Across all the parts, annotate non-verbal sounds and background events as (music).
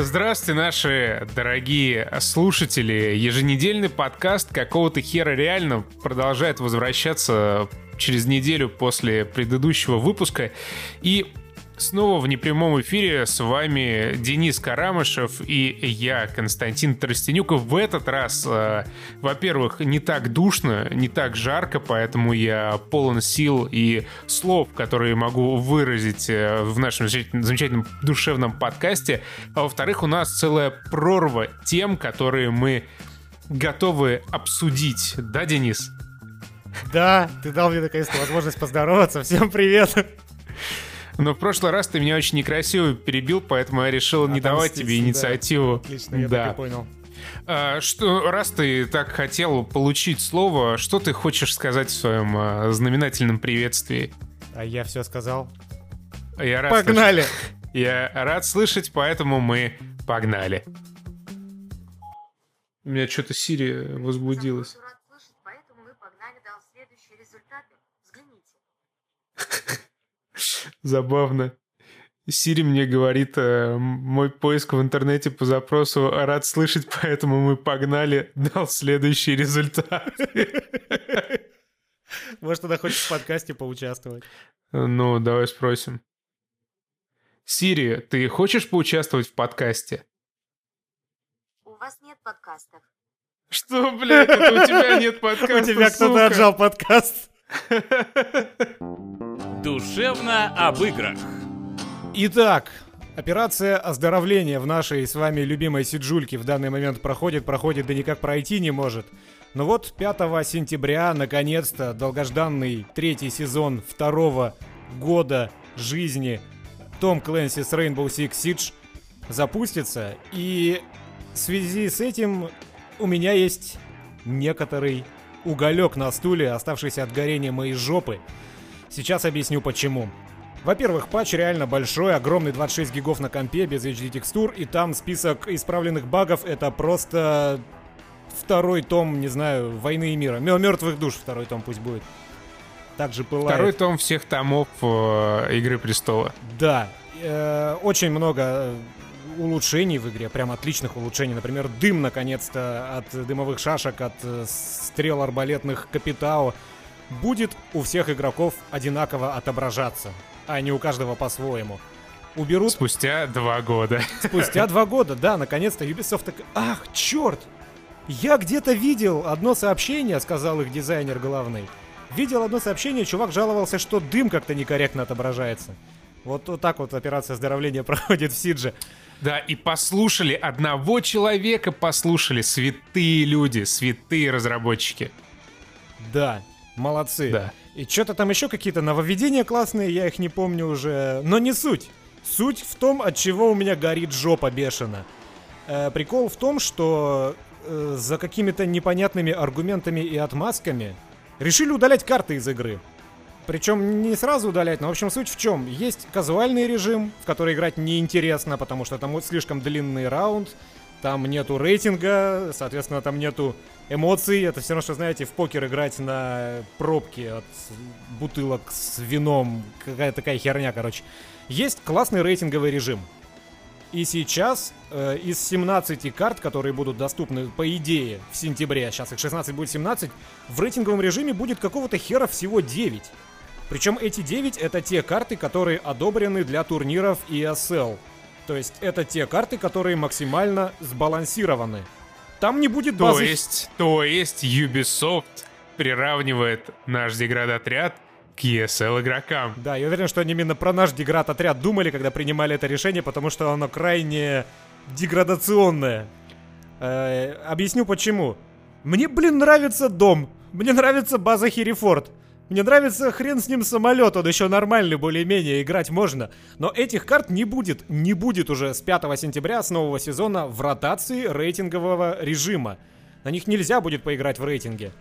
Здравствуйте, наши дорогие слушатели. Еженедельный подкаст какого-то хера реально продолжает возвращаться через неделю после предыдущего выпуска. И Снова в непрямом эфире с вами Денис Карамышев и я, Константин Тростенюков. В этот раз, э, во-первых, не так душно, не так жарко, поэтому я полон сил и слов, которые могу выразить э, в нашем замечательном душевном подкасте. А во-вторых, у нас целая прорва тем, которые мы готовы обсудить. Да, Денис? Да, ты дал мне наконец-то возможность поздороваться. Всем привет! Но в прошлый раз ты меня очень некрасиво перебил, поэтому я решил не давать тебе инициативу. Да. Отлично, я да. так и понял. А, что, раз ты так хотел получить слово, что ты хочешь сказать в своем а, знаменательном приветствии? А я все сказал. Я рад погнали! Слышать. (laughs) Я рад слышать, поэтому мы погнали. У меня что-то Сири возбудилась. (laughs) (laughs) Забавно. Сири мне говорит, э, мой поиск в интернете по запросу рад слышать, (laughs) поэтому мы погнали, дал следующий результат. (laughs) Может, она хочет в подкасте поучаствовать. Ну, давай спросим. Сири, ты хочешь поучаствовать в подкасте? У вас нет подкастов. Что, блядь, это у тебя нет подкаста, У тебя кто-то отжал подкаст. Душевно об играх. Итак, Операция оздоровления в нашей с вами любимой Сиджульке в данный момент проходит, проходит, да никак пройти не может. Но вот 5 сентября, наконец-то, долгожданный третий сезон второго года жизни Том Клэнси с Rainbow Six Siege запустится. И в связи с этим у меня есть некоторый уголек на стуле, оставшийся от горения моей жопы. Сейчас объясню почему. Во-первых, патч реально большой, огромный 26 гигов на компе, без HD текстур, и там список исправленных багов, это просто второй том, не знаю, Войны и мира. Мертвых душ второй том пусть будет. Также пылает. Второй том всех томов э, Игры Престола. Да. Э, очень много улучшений в игре, прям отличных улучшений. Например, дым, наконец-то, от дымовых шашек, от э, стрел арбалетных Капитао будет у всех игроков одинаково отображаться, а не у каждого по-своему. Уберут... Спустя два года. Спустя два года, да, наконец-то Ubisoft так... Ах, черт! Я где-то видел одно сообщение, сказал их дизайнер главный. Видел одно сообщение, чувак жаловался, что дым как-то некорректно отображается. Вот, вот так вот операция оздоровления (laughs) проходит в Сидже. Да, и послушали одного человека, послушали святые люди, святые разработчики. Да, молодцы. Да. И что-то там еще какие-то нововведения классные, я их не помню уже. Но не суть. Суть в том, от чего у меня горит жопа бешено. Э, прикол в том, что э, за какими-то непонятными аргументами и отмазками решили удалять карты из игры. Причем не сразу удалять, но в общем суть в чем. Есть казуальный режим, в который играть неинтересно, потому что там вот слишком длинный раунд, там нету рейтинга, соответственно, там нету эмоций. Это все равно, что, знаете, в покер играть на пробке от бутылок с вином. Какая такая херня, короче. Есть классный рейтинговый режим. И сейчас э, из 17 карт, которые будут доступны, по идее, в сентябре, сейчас их 16 будет 17, в рейтинговом режиме будет какого-то хера всего 9. Причем эти 9 это те карты, которые одобрены для турниров ESL. То есть это те карты, которые максимально сбалансированы. Там не будет базы... То есть, то есть Ubisoft приравнивает наш деград-отряд к ESL игрокам. Да, я уверен, что они именно про наш деград-отряд думали, когда принимали это решение, потому что оно крайне деградационное. Э, объясню почему. Мне, блин, нравится дом. Мне нравится база Херифорд. Мне нравится хрен с ним самолет, он еще нормальный, более-менее, играть можно. Но этих карт не будет, не будет уже с 5 сентября с нового сезона в ротации рейтингового режима. На них нельзя будет поиграть в рейтинге.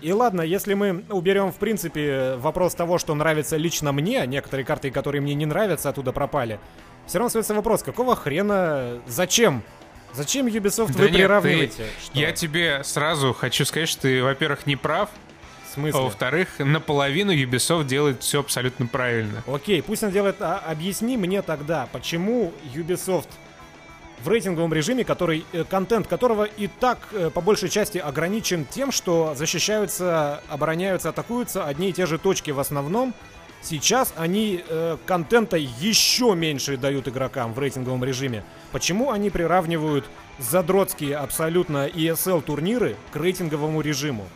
И ладно, если мы уберем, в принципе, вопрос того, что нравится лично мне, некоторые карты, которые мне не нравятся, оттуда пропали. Все равно остается вопрос, какого хрена, зачем Зачем Ubisoft да вы нет, приравниваете? Ты... Я тебе сразу хочу сказать, что ты, во-первых, не прав, смысле? А во-вторых, наполовину Ubisoft делает все абсолютно правильно. Окей, пусть он делает... А, объясни мне тогда, почему Ubisoft в рейтинговом режиме, который, э, контент которого и так э, по большей части ограничен тем, что защищаются, обороняются, атакуются одни и те же точки в основном. Сейчас они э, контента еще меньше дают игрокам в рейтинговом режиме. Почему они приравнивают задротские абсолютно ESL турниры к рейтинговому режиму?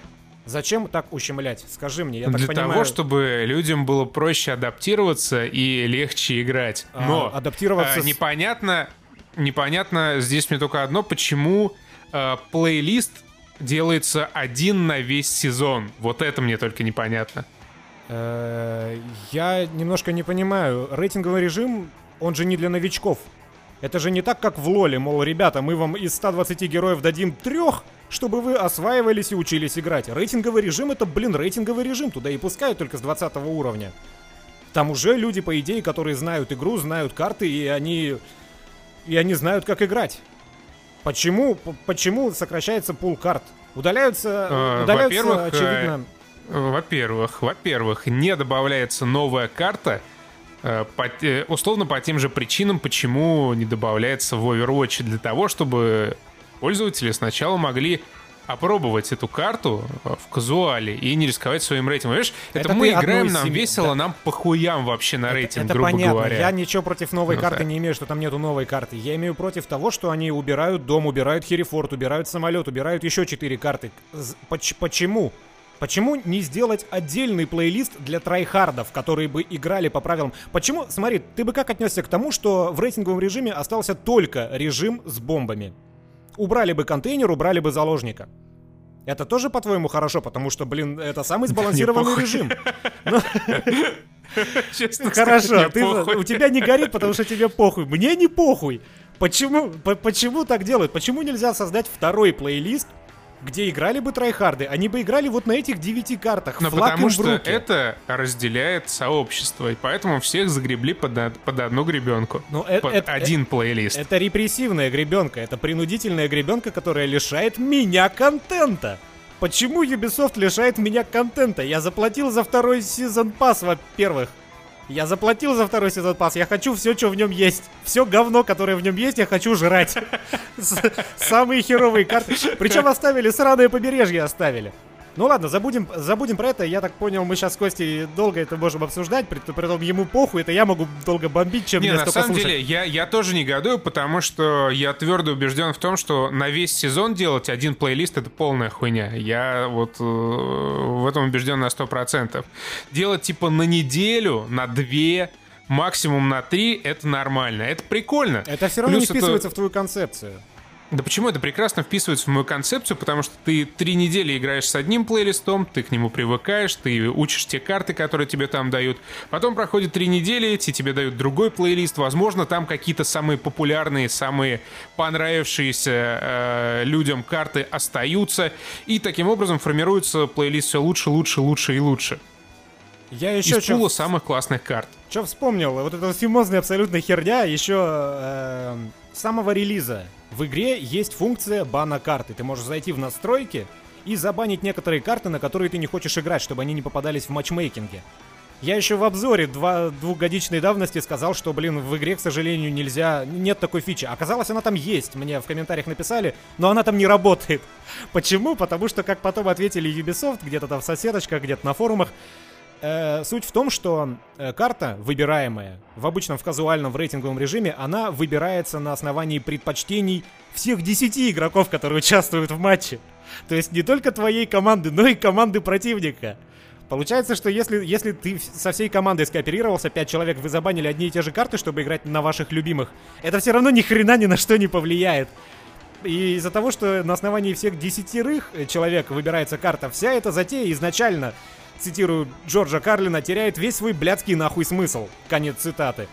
Зачем так ущемлять? Скажи мне, я Для так понимаю... того, чтобы людям было проще адаптироваться и легче играть. А, Но адаптироваться а, непонятно, непонятно здесь мне только одно, почему а, плейлист делается один на весь сезон. Вот это мне только непонятно. Э, Я немножко не понимаю. Рейтинговый режим, он же не для новичков. Это же не так, как в Лоле, мол, ребята, мы вам из 120 героев дадим трех, чтобы вы осваивались и учились играть. Рейтинговый режим это, блин, рейтинговый режим, туда и пускают только с 20 уровня. Там уже люди, по идее, которые знают игру, знают карты, и они... И они знают, как играть. Почему, почему сокращается пул карт? Удаляются, Э, удаляются во-первых, э, очевидно... Во-первых, во-первых, не добавляется новая карта, по те- условно по тем же причинам, почему не добавляется в Overwatch, для того, чтобы пользователи сначала могли опробовать эту карту э, в казуале и не рисковать своим рейтингом. Видишь, это, Это мы играем, нам себе- весело, да. нам похуям вообще на рейтинг, Это грубо понятно. говоря. Я ничего против новой Ну карты да. не имею, что там нету новой карты. Я имею против того, что они убирают дом, убирают Херифорд, убирают самолет, убирают еще четыре карты. Поч- почему? Почему не сделать отдельный плейлист для трайхардов, которые бы играли по правилам? Почему, смотри, ты бы как отнесся к тому, что в рейтинговом режиме остался только режим с бомбами? Убрали бы контейнер, убрали бы заложника. Это тоже, по-твоему, хорошо, потому что, блин, это самый сбалансированный похуй. режим. Честно сказать, Хорошо, ты, у тебя не горит, потому что тебе похуй. Мне не похуй. Почему, по- почему так делают? Почему нельзя создать второй плейлист, где играли бы трайхарды? Они бы играли вот на этих девяти картах. Но флаг потому им что это разделяет сообщество, и поэтому всех загребли под, од- под одну гребенку. Ну, э- под это- один плейлист. Это репрессивная гребенка, это принудительная гребенка, которая лишает меня контента. Почему Ubisoft лишает меня контента? Я заплатил за второй сезон пас, во-первых. Я заплатил за второй сезон пас, я хочу все, что в нем есть. Все говно, которое в нем есть, я хочу жрать. (laughs) Самые херовые карты. Причем оставили сраное побережье оставили. Ну ладно, забудем, забудем про это. Я так понял, мы сейчас с Костей долго это можем обсуждать. При, при том ему похуй, это я могу долго бомбить, чем Не, мне на столько самом слушать. деле, я, я тоже негодую, потому что я твердо убежден в том, что на весь сезон делать один плейлист — это полная хуйня. Я вот э, в этом убежден на 100%. Делать типа на неделю, на две, максимум на три — это нормально. Это прикольно. Это все равно Плюс не это- вписывается в твою концепцию. Да почему это прекрасно вписывается в мою концепцию? Потому что ты три недели играешь с одним плейлистом, ты к нему привыкаешь, ты учишь те карты, которые тебе там дают. Потом проходит три недели, эти тебе дают другой плейлист. Возможно, там какие-то самые популярные, самые понравившиеся э, людям карты остаются. И таким образом формируется плейлист все лучше, лучше, лучше и лучше. Я еще Из пула самых классных карт. что вспомнил, вот эта фимозная абсолютно херня еще э, с самого релиза. В игре есть функция бана карты. Ты можешь зайти в настройки и забанить некоторые карты, на которые ты не хочешь играть, чтобы они не попадались в матчмейкинге. Я еще в обзоре два, двухгодичной давности сказал, что, блин, в игре, к сожалению, нельзя... Нет такой фичи. Оказалось, она там есть. Мне в комментариях написали, но она там не работает. (laughs) Почему? Потому что, как потом ответили Ubisoft, где-то там в соседочках, где-то на форумах, Э, суть в том, что э, карта, выбираемая в обычном в казуальном в рейтинговом режиме, она выбирается на основании предпочтений всех 10 игроков, которые участвуют в матче. То есть не только твоей команды, но и команды противника. Получается, что если, если ты со всей командой скооперировался, 5 человек, вы забанили одни и те же карты, чтобы играть на ваших любимых, это все равно ни хрена ни на что не повлияет. И из-за того, что на основании всех десятерых э, человек выбирается карта, вся эта затея изначально, цитирую Джорджа Карлина, теряет весь свой блядский нахуй смысл. Конец цитаты.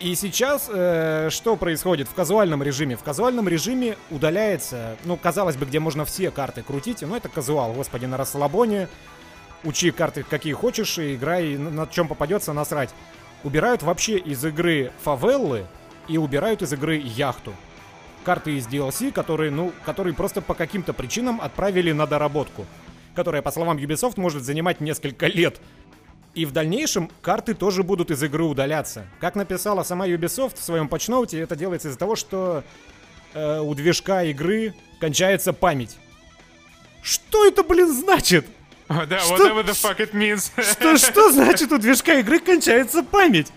И сейчас э, что происходит в казуальном режиме? В казуальном режиме удаляется, ну, казалось бы, где можно все карты крутить, но это казуал, господи, на расслабоне. Учи карты какие хочешь и играй, на чем попадется, насрать. Убирают вообще из игры фавеллы и убирают из игры яхту. Карты из DLC, которые, ну, которые просто по каким-то причинам отправили на доработку. Которая, по словам Ubisoft, может занимать несколько лет. И в дальнейшем карты тоже будут из игры удаляться. Как написала сама Ubisoft в своем патчноуте, это делается из-за того, что э, у движка игры кончается память. Что это, блин, значит? (laughs) Да, Что- whatever the fuck it means. (laughs) Что, что значит у движка игры кончается память?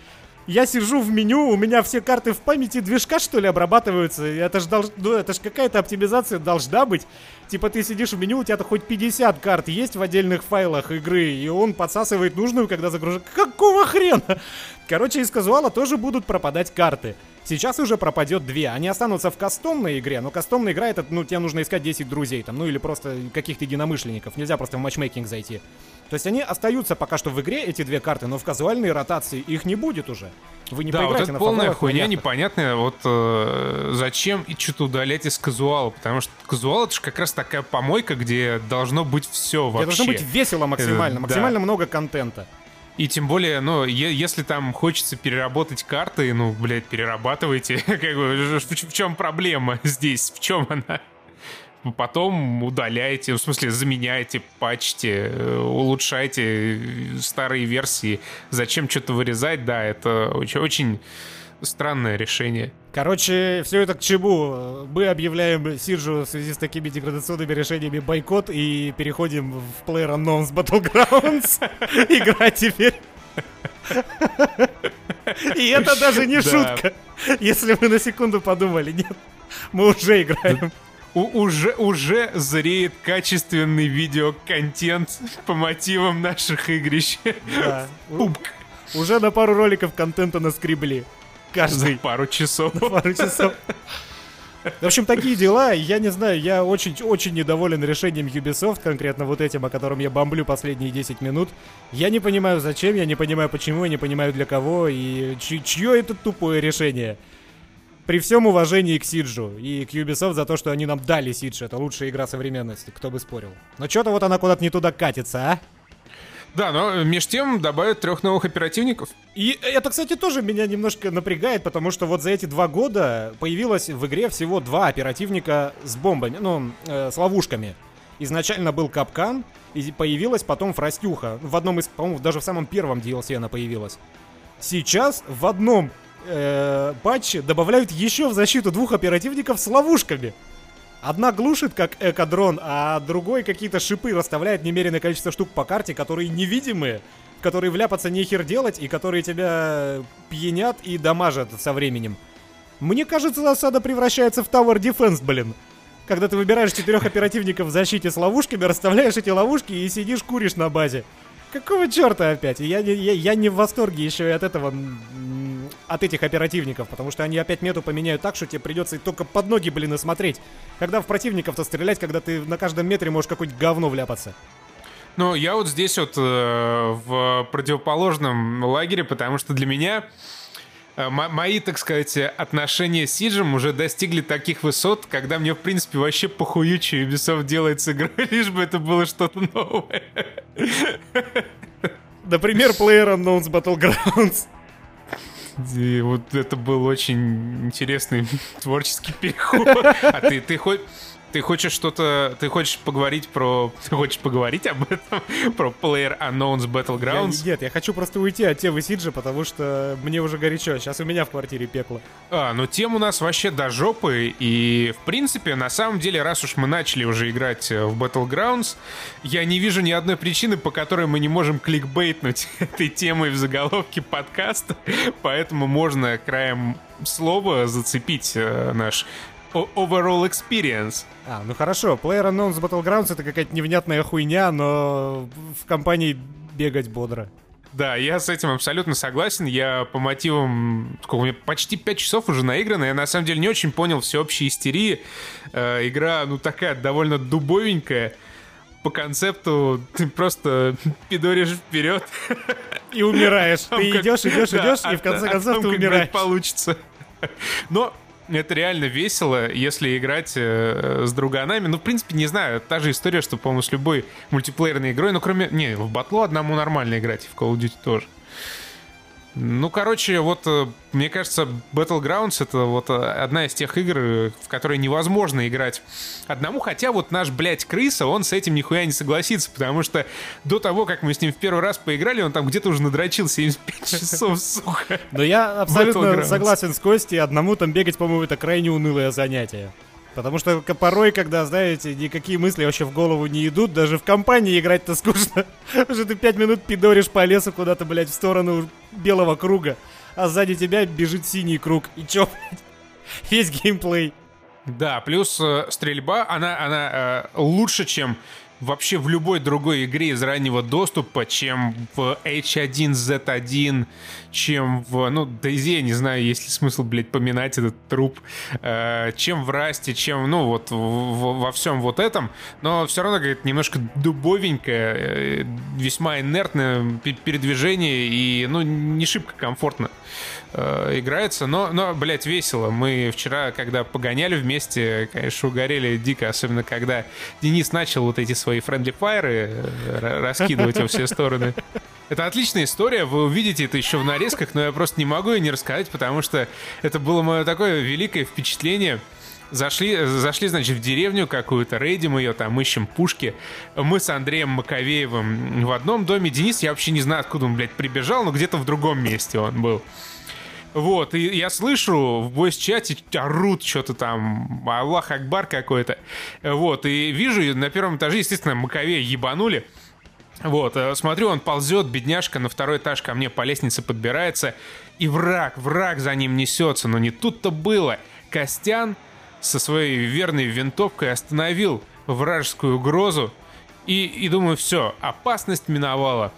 Я сижу в меню, у меня все карты в памяти движка, что ли, обрабатываются. Это ж, долж... ну, это ж какая-то оптимизация должна быть. Типа ты сидишь в меню, у тебя-то хоть 50 карт есть в отдельных файлах игры, и он подсасывает нужную, когда загружает. Какого хрена? Короче, из казуала тоже будут пропадать карты. Сейчас уже пропадет две. Они останутся в кастомной игре, но кастомная игра это, ну, тебе нужно искать 10 друзей там, ну или просто каких-то единомышленников. Нельзя просто в матчмейкинг зайти. То есть они остаются пока что в игре, эти две карты, но в казуальной ротации их не будет уже. Вы не Да, вот поиграете это на полная хуйня непонятная. Вот э, зачем и что-то удалять из казуала? Потому что казуал это же как раз такая помойка, где должно быть все Где вообще. должно быть весело максимально, Э, да. максимально много контента. И тем более, ну, если там хочется переработать карты, ну, блядь, перерабатывайте. (laughs) Как бы, в, чем проблема (laughs) здесь? В чем она? Потом удаляйте, в смысле, заменяйте, патчите, э, улучшайте э, старые версии. Зачем что-то вырезать? Да, это очень, очень странное решение. Короче, все это к чему? Мы объявляем Сиджу в связи с такими деградационными решениями бойкот и переходим в PlayerUnknown's Battlegrounds. (laughs) Игра теперь. (laughs) И это даже не шутка. Если вы на секунду подумали, нет, мы уже играем. У- уже, уже зреет качественный видеоконтент по мотивам наших игрищ. Да. (laughs) Уже на пару роликов контента наскребли. Каждый. пару часов. (laughs) пару часов. В общем, такие дела. Я не знаю, я очень-очень недоволен решением Ubisoft, конкретно вот этим, о котором я бомблю последние 10 минут. Я не понимаю, зачем, я не понимаю, почему, я не понимаю, для кого, и чь- чье это тупое решение. При всем уважении к Сиджу и к Ubisoft за то, что они нам дали Сидж, это лучшая игра современности, кто бы спорил. Но что-то вот она куда-то не туда катится, а? Да, но меж тем добавят трех новых оперативников. И это, кстати, тоже меня немножко напрягает, потому что вот за эти два года появилось в игре всего два оперативника с бомбами, ну, э, с ловушками. Изначально был Капкан, и появилась потом Фростюха. В одном из, по-моему, даже в самом первом DLC она появилась. Сейчас в одном э, патче добавляют еще в защиту двух оперативников с ловушками. Одна глушит, как эко-дрон, а другой какие-то шипы расставляет немеренное количество штук по карте, которые невидимые, в которые вляпаться нехер делать, и которые тебя пьянят и дамажат со временем. Мне кажется, засада превращается в Tower Defense, блин. Когда ты выбираешь четырех оперативников в защите с ловушками, расставляешь эти ловушки и сидишь куришь на базе. Какого черта опять? Я я, я не в восторге еще и от этого, от этих оперативников, потому что они опять мету поменяют так, что тебе придется только под ноги, блин, и смотреть. Когда в противников-то стрелять, когда ты на каждом метре можешь какое-нибудь говно вляпаться. Ну, я вот здесь вот э, в противоположном лагере, потому что для меня мои, так сказать, отношения с Сиджем уже достигли таких высот, когда мне, в принципе, вообще похую, что Ubisoft делает с игрой, (laughs) лишь бы это было что-то новое. Например, PlayerUnknown's Battlegrounds. И вот это был очень интересный (laughs) творческий переход. А ты, ты хоть... Ты хочешь что-то... Ты хочешь поговорить про... (laughs) Ты хочешь поговорить об этом? (laughs) Про Player Unknown's Я- Battlegrounds? нет, я хочу просто уйти от темы Сиджа, потому что мне уже горячо. Сейчас у меня в квартире пекло. А, ну тем у нас вообще до жопы, и в принципе, на самом деле, раз уж мы начали уже играть э, в Battlegrounds, я не вижу ни одной причины, по которой мы не можем кликбейтнуть (laughs) этой темой в заголовке подкаста, поэтому можно краем слова зацепить э, наш overall experience. А, ну хорошо, PlayerUnknown's Battlegrounds это какая-то невнятная хуйня, но в компании бегать бодро. Да, я с этим абсолютно согласен. Я по мотивам... Сколько у меня? Почти 5 часов уже наиграно. Я на самом деле не очень понял всеобщей истерии. Э, игра, ну, такая довольно дубовенькая. По концепту (laughs) ты просто пидоришь вперед. И умираешь. Ты идешь, идешь, (laughs) идешь, и в конце а концов там ты умираешь. получится. (laughs) Но это реально весело, если играть э, с друганами. Ну, в принципе, не знаю, та же история, что, по-моему, с любой мультиплеерной игрой, ну, кроме... Не, в батлу одному нормально играть, и в Call of Duty тоже. Ну, короче, вот э, мне кажется, Battlegrounds это вот э, одна из тех игр, в которые невозможно играть одному, хотя вот наш, блядь, крыса, он с этим нихуя не согласится, потому что до того, как мы с ним в первый раз поиграли, он там где-то уже надрочил 75 (laughs) часов, сука. Но я абсолютно согласен с Костей, одному там бегать, по-моему, это крайне унылое занятие. Потому что порой, когда, знаете, никакие мысли вообще в голову не идут, даже в компании играть-то скучно. (laughs) Уже ты пять минут пидоришь по лесу куда-то, блядь, в сторону белого круга, а сзади тебя бежит синий круг. И чё, (laughs) блядь? Весь геймплей. Да, плюс э, стрельба, она, она э, лучше, чем вообще в любой другой игре из раннего доступа, чем в H1Z1, чем в, ну, DayZ, я не знаю, есть ли смысл, блядь, поминать этот труп, э, чем в Расте, чем, ну, вот в, в, во всем вот этом, но все равно, говорит, немножко дубовенькое, э, весьма инертное передвижение и, ну, не шибко комфортно э, играется, но, но, блядь, весело. Мы вчера, когда погоняли вместе, конечно, угорели дико, особенно когда Денис начал вот эти свои fire э, раскидывать во все стороны. Это отличная история, вы увидите это еще в нарезках, но я просто не могу ее не рассказать, потому что это было мое такое великое впечатление. Зашли, зашли, значит, в деревню какую-то, рейдим ее, там ищем пушки. Мы с Андреем Маковеевым в одном доме. Денис, я вообще не знаю, откуда он, блядь, прибежал, но где-то в другом месте он был. Вот, и я слышу в бойс-чате орут что-то там, Аллах Акбар какой-то. Вот, и вижу на первом этаже, естественно, Маковея ебанули. Вот, э, смотрю, он ползет, бедняжка, на второй этаж ко мне по лестнице подбирается, и враг, враг за ним несется, но не тут-то было. Костян со своей верной винтовкой остановил вражескую угрозу, и, и думаю, все, опасность миновала.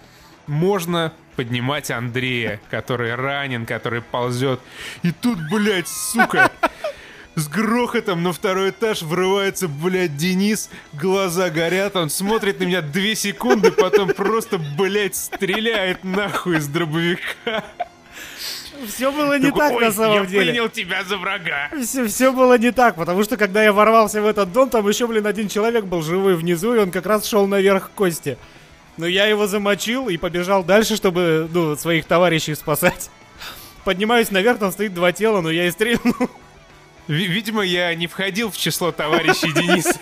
Можно поднимать Андрея, который ранен, который ползет. И тут, блядь, сука, с грохотом на второй этаж врывается, блядь, Денис, глаза горят, он смотрит на меня две секунды, потом просто, блядь, стреляет нахуй из дробовика. Все было не так на самом я деле. Я принял тебя за врага. Все, все было не так, потому что когда я ворвался в этот дом, там еще, блин, один человек был живой внизу, и он как раз шел наверх Кости. Но я его замочил и побежал дальше, чтобы, ну, своих товарищей спасать. Поднимаюсь наверх, там стоит два тела, но я и стрельнул. Видимо, я не входил в число товарищей Дениса.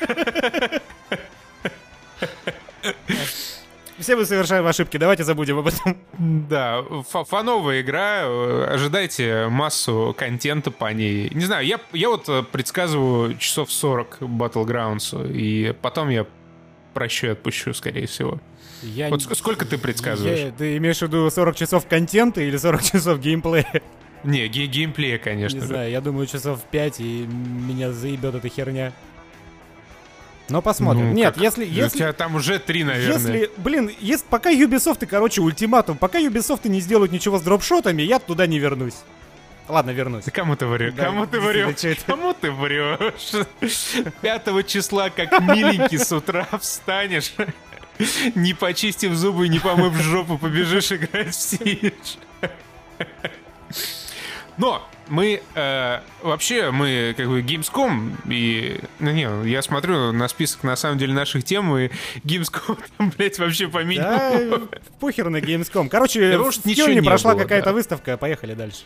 Все мы совершаем ошибки, давайте забудем об этом. Да, фановая игра, ожидайте массу контента по ней. Не знаю, я, я вот э, предсказываю часов 40 Battlegrounds, и потом я прощу и отпущу, скорее всего. Я вот сколько ты предсказываешь? Я... Ты имеешь в виду 40 часов контента или 40 (laughs) часов геймплея? Не, ге геймплея, конечно. Не знаю, я думаю, часов 5, и меня заебет эта херня. Но посмотрим. Ну, Нет, как? если, если... У тебя там уже три, наверное. Если, блин, если, пока Ubisoft, и, короче, ультиматум, пока Ubisoft не сделают ничего с дропшотами, я туда не вернусь. Ладно, вернусь. кому ты врешь? Да, кому ты врешь? Кому ты врешь? 5 числа, как миленький с утра встанешь, не почистив зубы, не помыв жопу, побежишь играть в Сидж. Но мы э, вообще мы как бы Gamescom и ну не, я смотрю на список на самом деле наших тем и Gamescom (laughs) там, блядь, вообще по минимуму. Да, похер на Gamescom. Короче, в Кёльне прошла какая-то да. выставка, поехали дальше.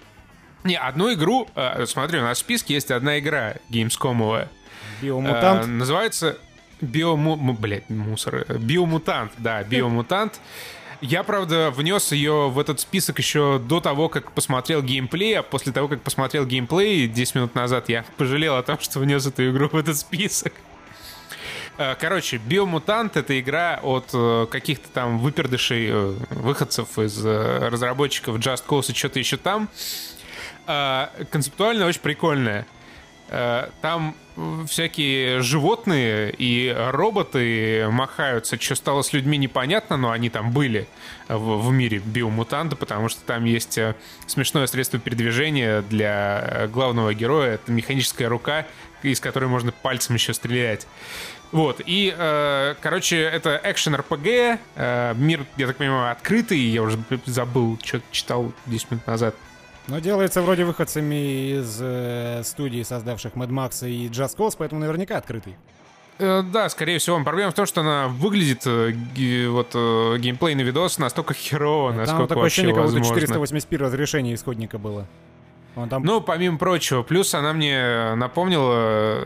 Не, одну игру, э, нас в списке есть одна игра Gamescom. Биомутант. Э, называется Биому... Блядь, мусор. Биомутант, да, Биомутант. Я, правда, внес ее в этот список еще до того, как посмотрел геймплей, а после того, как посмотрел геймплей 10 минут назад, я пожалел о том, (laughs) что внес эту игру в этот список. Э, короче, Биомутант — это игра от э, каких-то там выпердышей, э, выходцев из разработчиков Just Cause и что-то еще там. Концептуально очень прикольная. Там всякие животные и роботы махаются. Что стало с людьми непонятно, но они там были в, в мире биомутанта, потому что там есть э, смешное средство передвижения для главного героя. Это механическая рука, из которой можно пальцем еще стрелять. Вот, и, э, короче, это экшен RPG, э, мир, я так понимаю, открытый, я уже забыл, что читал 10 минут назад. Но делается вроде выходцами из э, студии, создавших Mad Max и Just Cause, поэтому наверняка открытый. Э, да, скорее всего. Проблема в том, что она выглядит, э, вот геймплейный видос настолько херово, Там насколько такое вообще ощущение, как будто возможно. 480p разрешение исходника было. Он там... Ну, помимо прочего, плюс она мне напомнила,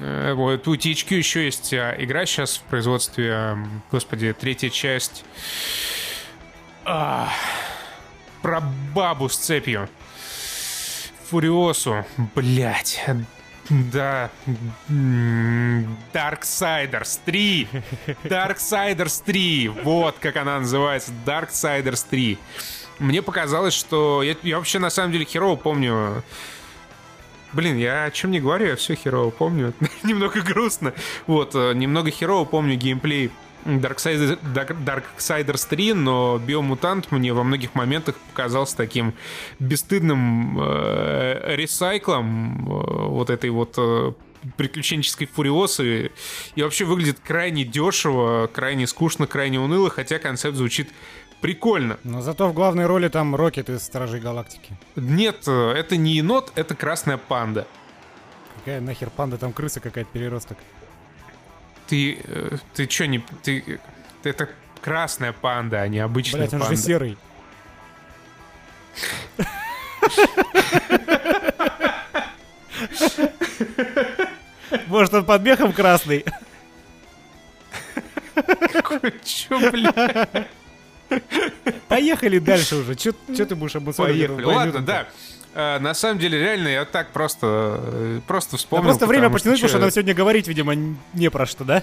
э, вот у THQ еще есть а, игра сейчас в производстве, господи, третья часть А, про бабу с цепью. Фуриосу, блять. Да. Darksiders 3. Darksiders 3. Вот как она называется. Darksiders 3. Мне показалось, что... Я, я вообще на самом деле херово помню... Блин, я о чем не говорю, я все херово помню. (laughs) немного грустно. Вот, э, немного херово помню геймплей Darksiders, Dark- Darksiders 3, но Биомутант мне во многих моментах показался таким бесстыдным э, ресайклом э, вот этой вот э, приключенческой фуриосы и вообще выглядит крайне дешево, крайне скучно, крайне уныло, хотя концепт звучит прикольно. Но зато в главной роли там Рокет из Стражей Галактики. Нет, э, это не енот, это красная панда. Какая нахер панда, там крыса какая-то переросток. Ты, э, ты чё не... Ты, ты- это красная панда, а не обычная Блять, он панда. же серый. Может, он под мехом красный? Чё, бля? Поехали дальше уже. Че ты будешь обусловить? Поехали. Ладно, да. Э, На самом деле, реально, я так просто, э, просто Да вспомнил. просто время потянуть, потому что нам сегодня говорить, видимо, не про что, да?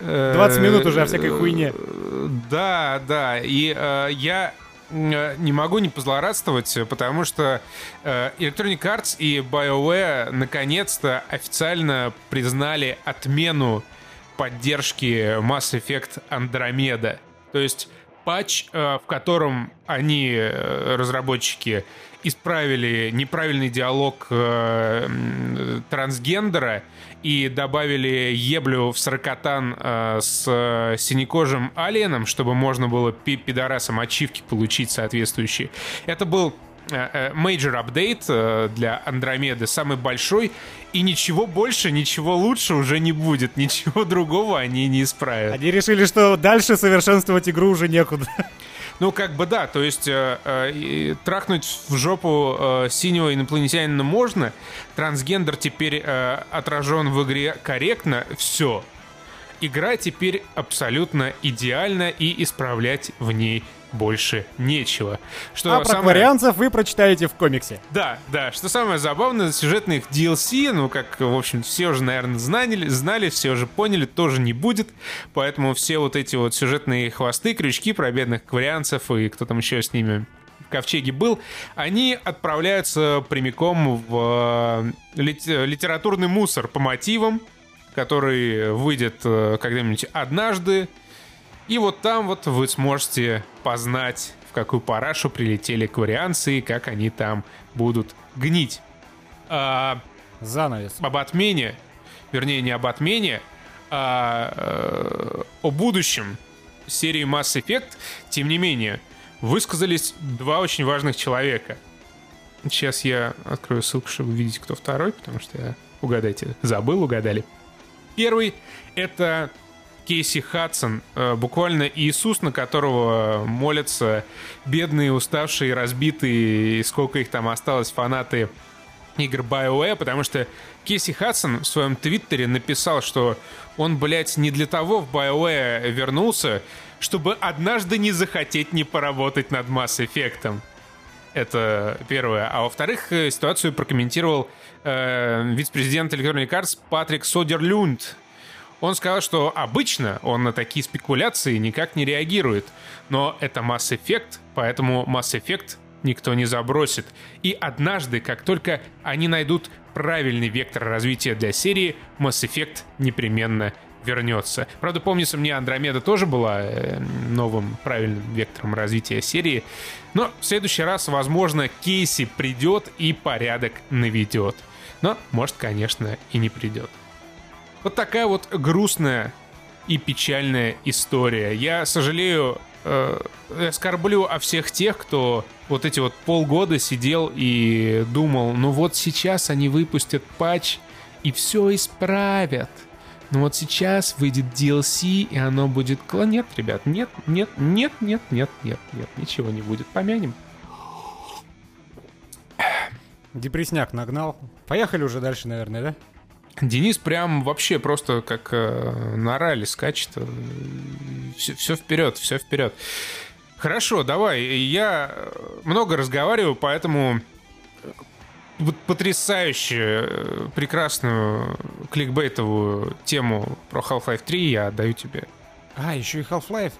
э, 20 минут уже о всякой хуйне. э, Да, да. И э, я э, не могу не позлорадствовать, э, потому что э, Electronic Arts и BioWare наконец-то официально признали отмену поддержки Mass Effect Andromeda. То есть патч, э, в котором они, э, разработчики, исправили неправильный диалог э, трансгендера и добавили еблю в сорокотан э, с э, синекожим алиеном, чтобы можно было пи- пидорасам ачивки получить соответствующие. Это был э, э, major update э, для Андромеды, самый большой, и ничего больше, ничего лучше уже не будет, ничего другого они не исправят. Они решили, что дальше совершенствовать игру уже некуда. Ну, как бы да, то есть э, э, трахнуть в жопу э, синего инопланетянина можно, трансгендер теперь э, отражен в игре корректно, все. Игра теперь абсолютно идеальна и исправлять в ней больше нечего. Что А про самое- кварианцев вы прочитаете в комиксе. да, да. Что самое забавное, сюжетных DLC, ну, как, в общем, все уже, наверное, знали, знали, все уже поняли, тоже не будет. Поэтому все вот эти вот сюжетные хвосты, крючки про бедных кварианцев и кто там еще с ними в ковчеге был, они отправляются прямиком в э, лит- литературный мусор по мотивам, который выйдет э, когда-нибудь однажды. И вот там вот вы сможете познать, в какую парашу прилетели кварианцы и как они там будут гнить. А, Занавес. об отмене, вернее, не об отмене, а э, о будущем серии Mass Effect, тем не менее, высказались два очень важных человека. Сейчас я открою ссылку, чтобы увидеть, кто второй, потому что я, угадайте, забыл, угадали. Первый — это Кейси Хадсон, э, буквально Иисус, на которого молятся бедные, уставшие, разбитые, и сколько их там осталось, фанаты игр BioWare, потому что Кейси Хадсон в своем твиттере написал, что он, блядь, не для того в BioWare вернулся, чтобы однажды не захотеть не поработать над Mass Effect. Это первое. А во-вторых, э, ситуацию прокомментировал э, вице-президент Electronic Arts Патрик Содерлюнд. Он сказал, что обычно он на такие спекуляции никак не реагирует. Но это Mass Effect, поэтому Mass Effect никто не забросит. И однажды, как только они найдут правильный вектор развития для серии, Mass Effect непременно вернется. Правда, помнится, мне Андромеда тоже была э, новым правильным вектором развития серии. Но в следующий раз, возможно, Кейси придет и порядок наведет. Но, может, конечно, и не придет. Вот такая вот грустная и печальная история. Я сожалею, э, я скорблю о всех тех, кто вот эти вот полгода сидел и думал, ну вот сейчас они выпустят патч и все исправят. Но вот сейчас выйдет DLC, и оно будет... Нет, ребят, нет, нет, нет, нет, нет, нет, нет, ничего не будет. Помянем. Депресняк нагнал. Поехали уже дальше, наверное, да? Денис прям вообще просто как э, на ралли скачет. Все, все вперед, все вперед. Хорошо, давай. Я много разговариваю, поэтому вот потрясающую, э, прекрасную кликбейтовую тему про Half-Life 3 я отдаю тебе. А, еще и Half-Life.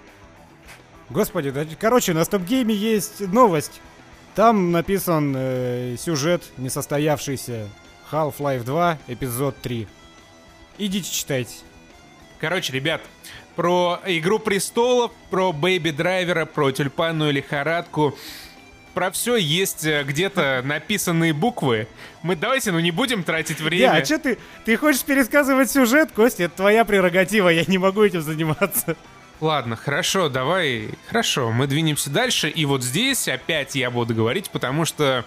Господи, да, короче, на стоп-гейме есть новость. Там написан э, сюжет несостоявшийся Half-Life 2, эпизод 3. Идите читайте. Короче, ребят, про Игру Престолов, про Бэйби Драйвера, про Тюльпанную лихорадку, про все есть э, где-то написанные буквы. Мы давайте, ну не будем тратить время. Да, а что ты? Ты хочешь пересказывать сюжет, Костя? Это твоя прерогатива, я не могу этим заниматься. Ладно, хорошо, давай. Хорошо, мы двинемся дальше. И вот здесь опять я буду говорить, потому что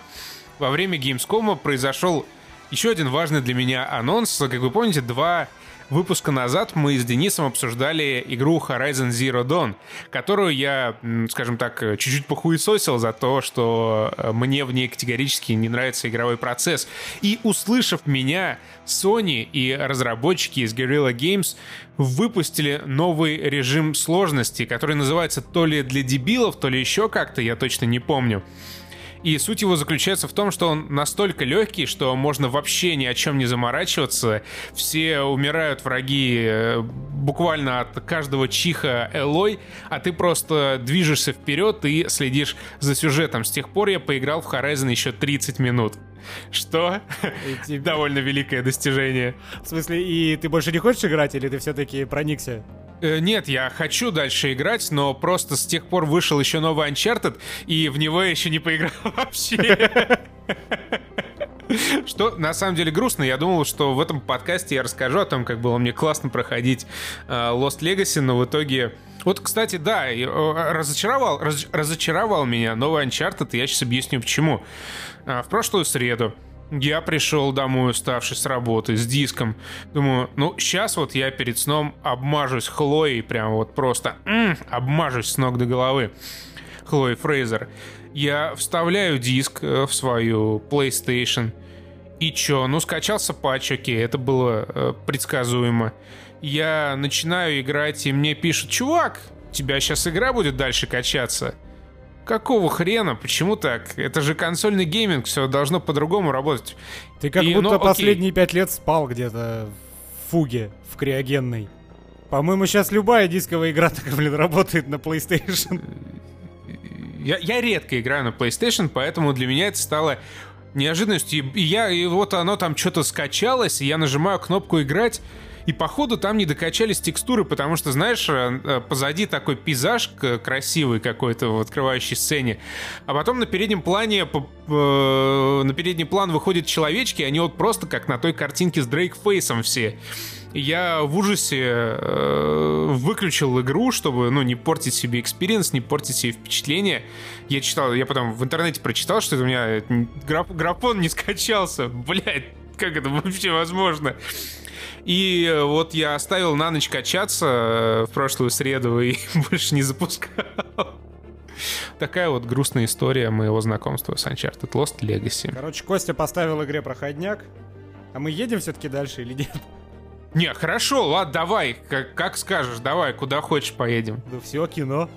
во время Gamescom произошел еще один важный для меня анонс. Как вы помните, два выпуска назад мы с Денисом обсуждали игру Horizon Zero Dawn, которую я, скажем так, чуть-чуть похуесосил за то, что э, мне в ней категорически не нравится игровой процесс. И услышав меня, Sony и разработчики из Guerrilla Games выпустили новый режим сложности, который называется то ли для дебилов, то ли еще как-то, я точно не помню. И суть его заключается в том, что он настолько легкий, что можно вообще ни о чем не заморачиваться. Все умирают враги э, буквально от каждого чиха Элой, а ты просто движешься вперед и следишь за сюжетом. С тех пор я поиграл в Horizon еще 30 минут. Что? Тебе... Довольно великое достижение. В смысле, и ты больше не хочешь играть, или ты все-таки проникся? Э, нет, я хочу дальше играть, но просто с тех пор вышел еще новый Uncharted, и в него я еще не поиграл (laughs) вообще. Что на самом деле грустно. Я думал, что в этом подкасте я расскажу о том, как было мне классно проходить uh, Lost Legacy, но в итоге... Вот, кстати, да, разочаровал, раз, разочаровал меня новый Uncharted, и я сейчас объясню почему. Uh, в прошлую среду я пришел домой, уставший с работы, с диском. Думаю, ну, сейчас вот я перед сном обмажусь Хлоей, прям вот просто м-м, обмажусь с ног до головы. Хлои Фрейзер. Я вставляю диск э, в свою PlayStation. И чё? Ну, скачался патч, окей, это было э, предсказуемо. Я начинаю играть, и мне пишут, чувак, у тебя сейчас игра будет дальше качаться. Какого хрена? Почему так? Это же консольный гейминг, все должно по-другому работать. Ты как и, будто ну, последние пять лет спал где-то в фуге, в криогенной. По-моему, сейчас любая дисковая игра (laughs) так, блин, работает на PlayStation. Я, я редко играю на PlayStation, поэтому для меня это стало неожиданностью. И я, и вот оно там что-то скачалось, и я нажимаю кнопку играть, и походу там не докачались текстуры, потому что, знаешь, э, э, позади такой пейзаж красивый какой-то в открывающей сцене, а потом на переднем плане, э, на передний план выходят человечки, они вот просто как на той картинке с Drake Face ом все. Я в ужасе выключил игру, чтобы, ну, не портить себе experience, не портить себе впечатление. Я читал, я потом в интернете прочитал, что это у меня граф, графон не скачался. Блять, как это вообще возможно? И э, вот я оставил на ночь качаться э, в прошлую среду и (laughs) больше не запускал. Такая вот грустная история моего знакомства с Uncharted Lost Legacy. Короче, Костя поставил игре проходняк. А мы едем все-таки дальше или нет? Не, хорошо, ладно, давай, как, как скажешь, давай, куда хочешь поедем. Ну все, кино.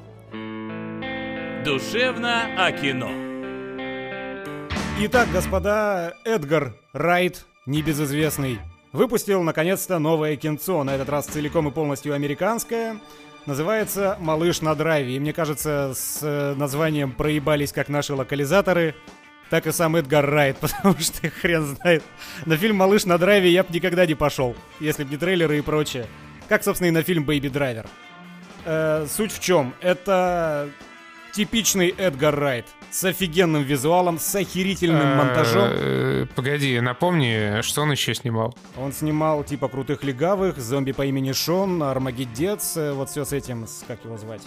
Душевно о кино. Итак, господа, Эдгар Райт, небезызвестный выпустил наконец-то новое кинцо, на этот раз целиком и полностью американское. Называется «Малыш на драйве». И мне кажется, с э, названием проебались как наши локализаторы, так и сам Эдгар Райт, (laughs) потому что хрен знает. На фильм «Малыш на драйве» я бы никогда не пошел, если бы не трейлеры и прочее. Как, собственно, и на фильм «Бэйби Драйвер». Э, суть в чем? Это типичный Эдгар Райт с офигенным визуалом, с охерительным э, монтажом. Погоди, напомни, что он еще снимал? Он снимал типа «Крутых легавых», «Зомби по имени Шон», «Армагеддец», э, вот все с этим, как его звать.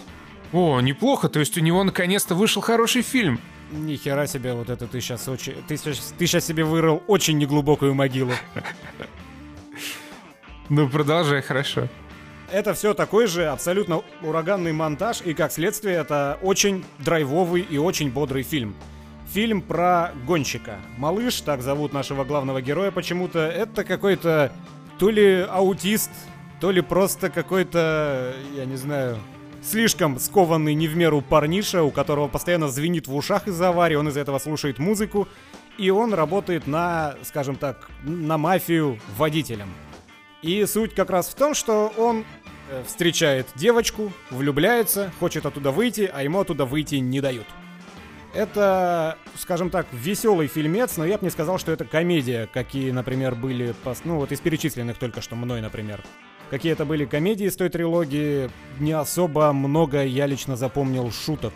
О, неплохо, то есть у него наконец-то вышел хороший фильм. Ни хера себе, вот это ты сейчас очень... Ты сейчас, ты сейчас себе вырыл очень неглубокую могилу. Ну, продолжай, хорошо. Это все такой же абсолютно ураганный монтаж, и как следствие это очень драйвовый и очень бодрый фильм. Фильм про гонщика. Малыш, так зовут нашего главного героя почему-то, это какой-то то ли аутист, то ли просто какой-то, я не знаю, слишком скованный не в меру парниша, у которого постоянно звенит в ушах из-за аварии, он из-за этого слушает музыку, и он работает на, скажем так, на мафию водителем. И суть как раз в том, что он встречает девочку, влюбляется, хочет оттуда выйти, а ему оттуда выйти не дают. Это, скажем так, веселый фильмец, но я бы не сказал, что это комедия, какие, например, были, ну вот из перечисленных только что мной, например. Какие это были комедии из той трилогии, не особо много я лично запомнил шуток.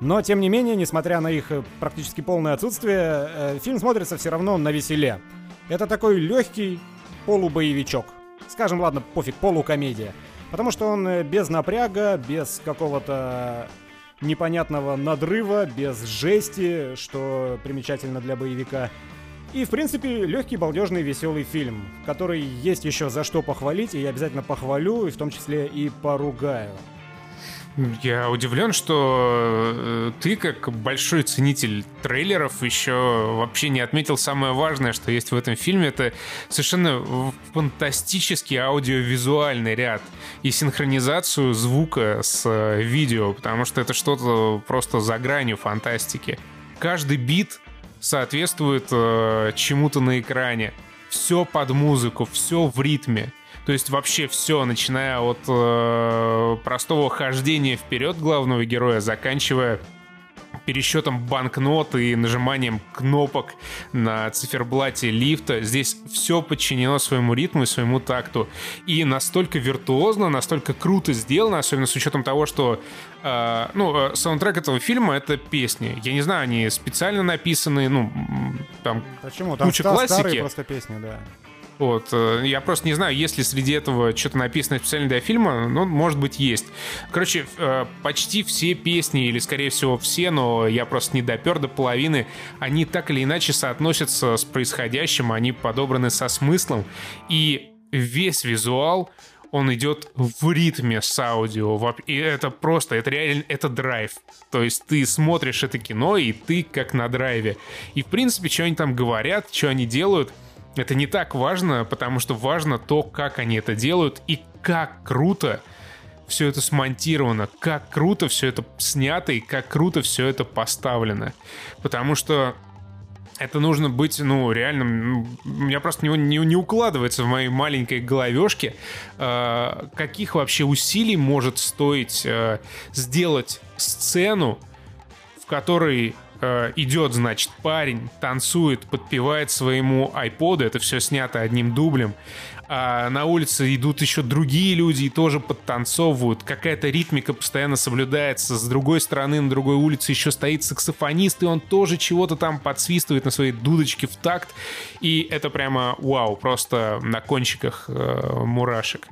Но, тем не менее, несмотря на их э, практически полное отсутствие, э, фильм смотрится все равно на веселе. Это такой легкий полубоевичок. Скажем, ладно, пофиг, полукомедия. Потому что он э, без напряга, без какого-то непонятного надрыва, без жести, что примечательно для боевика. И, в принципе, легкий, балдежный, веселый фильм, который есть еще за что похвалить, и я обязательно похвалю, и в том числе и поругаю. Я удивлен, что э, ты, как большой ценитель трейлеров, еще вообще не отметил самое важное, что есть в этом фильме. Это совершенно фантастический аудиовизуальный ряд и синхронизацию звука с э, видео, потому что это что-то просто за гранью фантастики. Каждый бит соответствует э, чему-то на экране. Все под музыку, все в ритме. То есть вообще все, начиная от э, простого хождения вперед главного героя, заканчивая пересчетом банкнот и нажиманием кнопок на циферблате лифта. Здесь все подчинено своему ритму и своему такту. И настолько виртуозно, настолько круто сделано, особенно с учетом того, что э, ну, э, саундтрек этого фильма — это песни. Я не знаю, они специально написаны, ну, там Почему? Там куча классики. старые просто песни, да. Вот. Э, я просто не знаю, есть ли среди этого что-то написано специально для фильма, но, может быть, есть. Короче, э, почти все песни, или, скорее всего, все, но я просто не допер до половины, они так или иначе соотносятся с происходящим, они подобраны со смыслом, и весь визуал он идет в ритме с аудио. И это просто, это реально, это драйв. То есть ты смотришь это кино, и ты как на драйве. И, в принципе, что они там говорят, что они делают — это не так важно, потому что важно то, как они это делают и как круто все это смонтировано, как круто все это снято и как круто все это поставлено. Потому что это нужно быть, ну, реально, у меня просто не, не, не укладывается в моей маленькой головешке, э, каких вообще усилий может стоить э, сделать сцену, в которой э, идет, значит, парень, танцует, подпевает своему айподу, это все снято одним дублем, а на улице идут еще другие люди и тоже подтанцовывают, какая-то ритмика постоянно соблюдается, с другой стороны, на другой улице еще стоит саксофонист, и он тоже чего-то там подсвистывает на своей дудочке в такт, и это прямо вау, просто на кончиках э, мурашек.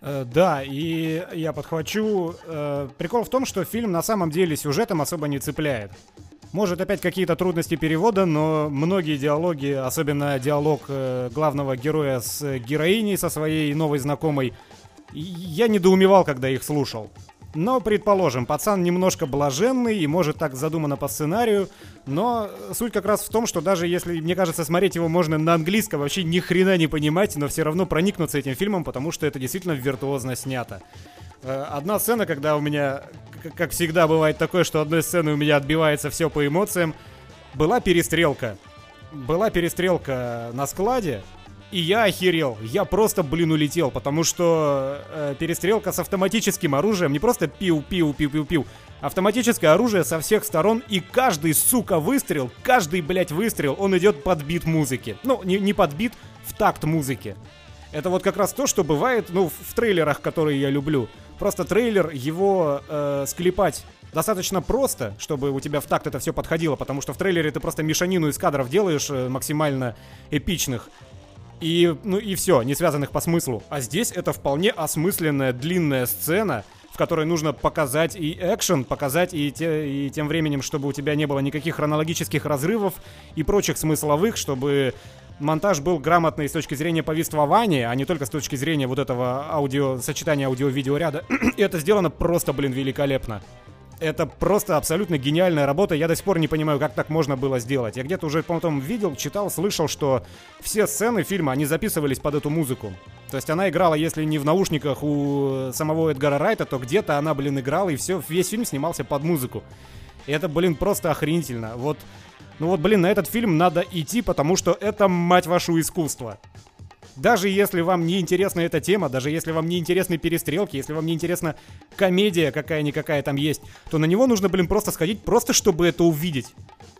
Э, да, и я подхвачу. Э, прикол в том, что фильм на самом деле сюжетом особо не цепляет. Может, опять какие-то трудности перевода, но многие диалоги, особенно диалог э, главного героя с героиней, со своей новой знакомой, я недоумевал, когда их слушал. Но, предположим, пацан немножко блаженный и может так задумано по сценарию, но суть как раз в том, что даже если, мне кажется, смотреть его можно на английском, вообще ни хрена не понимать, но все равно проникнуться этим фильмом, потому что это действительно виртуозно снято. Э, одна сцена, когда у меня, как всегда бывает такое, что одной сцены у меня отбивается все по эмоциям, была перестрелка. Была перестрелка на складе, и я охерел. Я просто, блин, улетел, потому что э, перестрелка с автоматическим оружием, не просто пиу-пиу-пиу-пиу-пиу, автоматическое оружие со всех сторон, и каждый, сука, выстрел, каждый, блядь, выстрел, он идет под бит музыки. Ну, не, не под бит, в такт музыки. Это вот как раз то, что бывает, ну, в трейлерах, которые я люблю. Просто трейлер, его э, склепать достаточно просто, чтобы у тебя в такт это все подходило, потому что в трейлере ты просто мешанину из кадров делаешь э, максимально эпичных. И, ну и все, не связанных по смыслу. А здесь это вполне осмысленная длинная сцена, в которой нужно показать и экшен, показать и, те, и тем временем, чтобы у тебя не было никаких хронологических разрывов и прочих смысловых, чтобы монтаж был грамотный с точки зрения повествования, а не только с точки зрения вот этого аудио, сочетания аудио-видео ряда. (clears throat) И это сделано просто, блин, великолепно. Это просто абсолютно гениальная работа. Я до сих пор не понимаю, как так можно было сделать. Я где-то уже потом видел, читал, слышал, что все сцены фильма, они записывались под эту музыку. То есть она играла, если не в наушниках у самого Эдгара Райта, то где-то она, блин, играла, и все, весь фильм снимался под музыку. И это, блин, просто охренительно. Вот, ну вот, блин, на этот фильм надо идти, потому что это, мать вашу, искусство. Даже если вам не интересна эта тема, даже если вам не интересны перестрелки, если вам не интересна комедия какая-никакая там есть, то на него нужно, блин, просто сходить, просто чтобы это увидеть.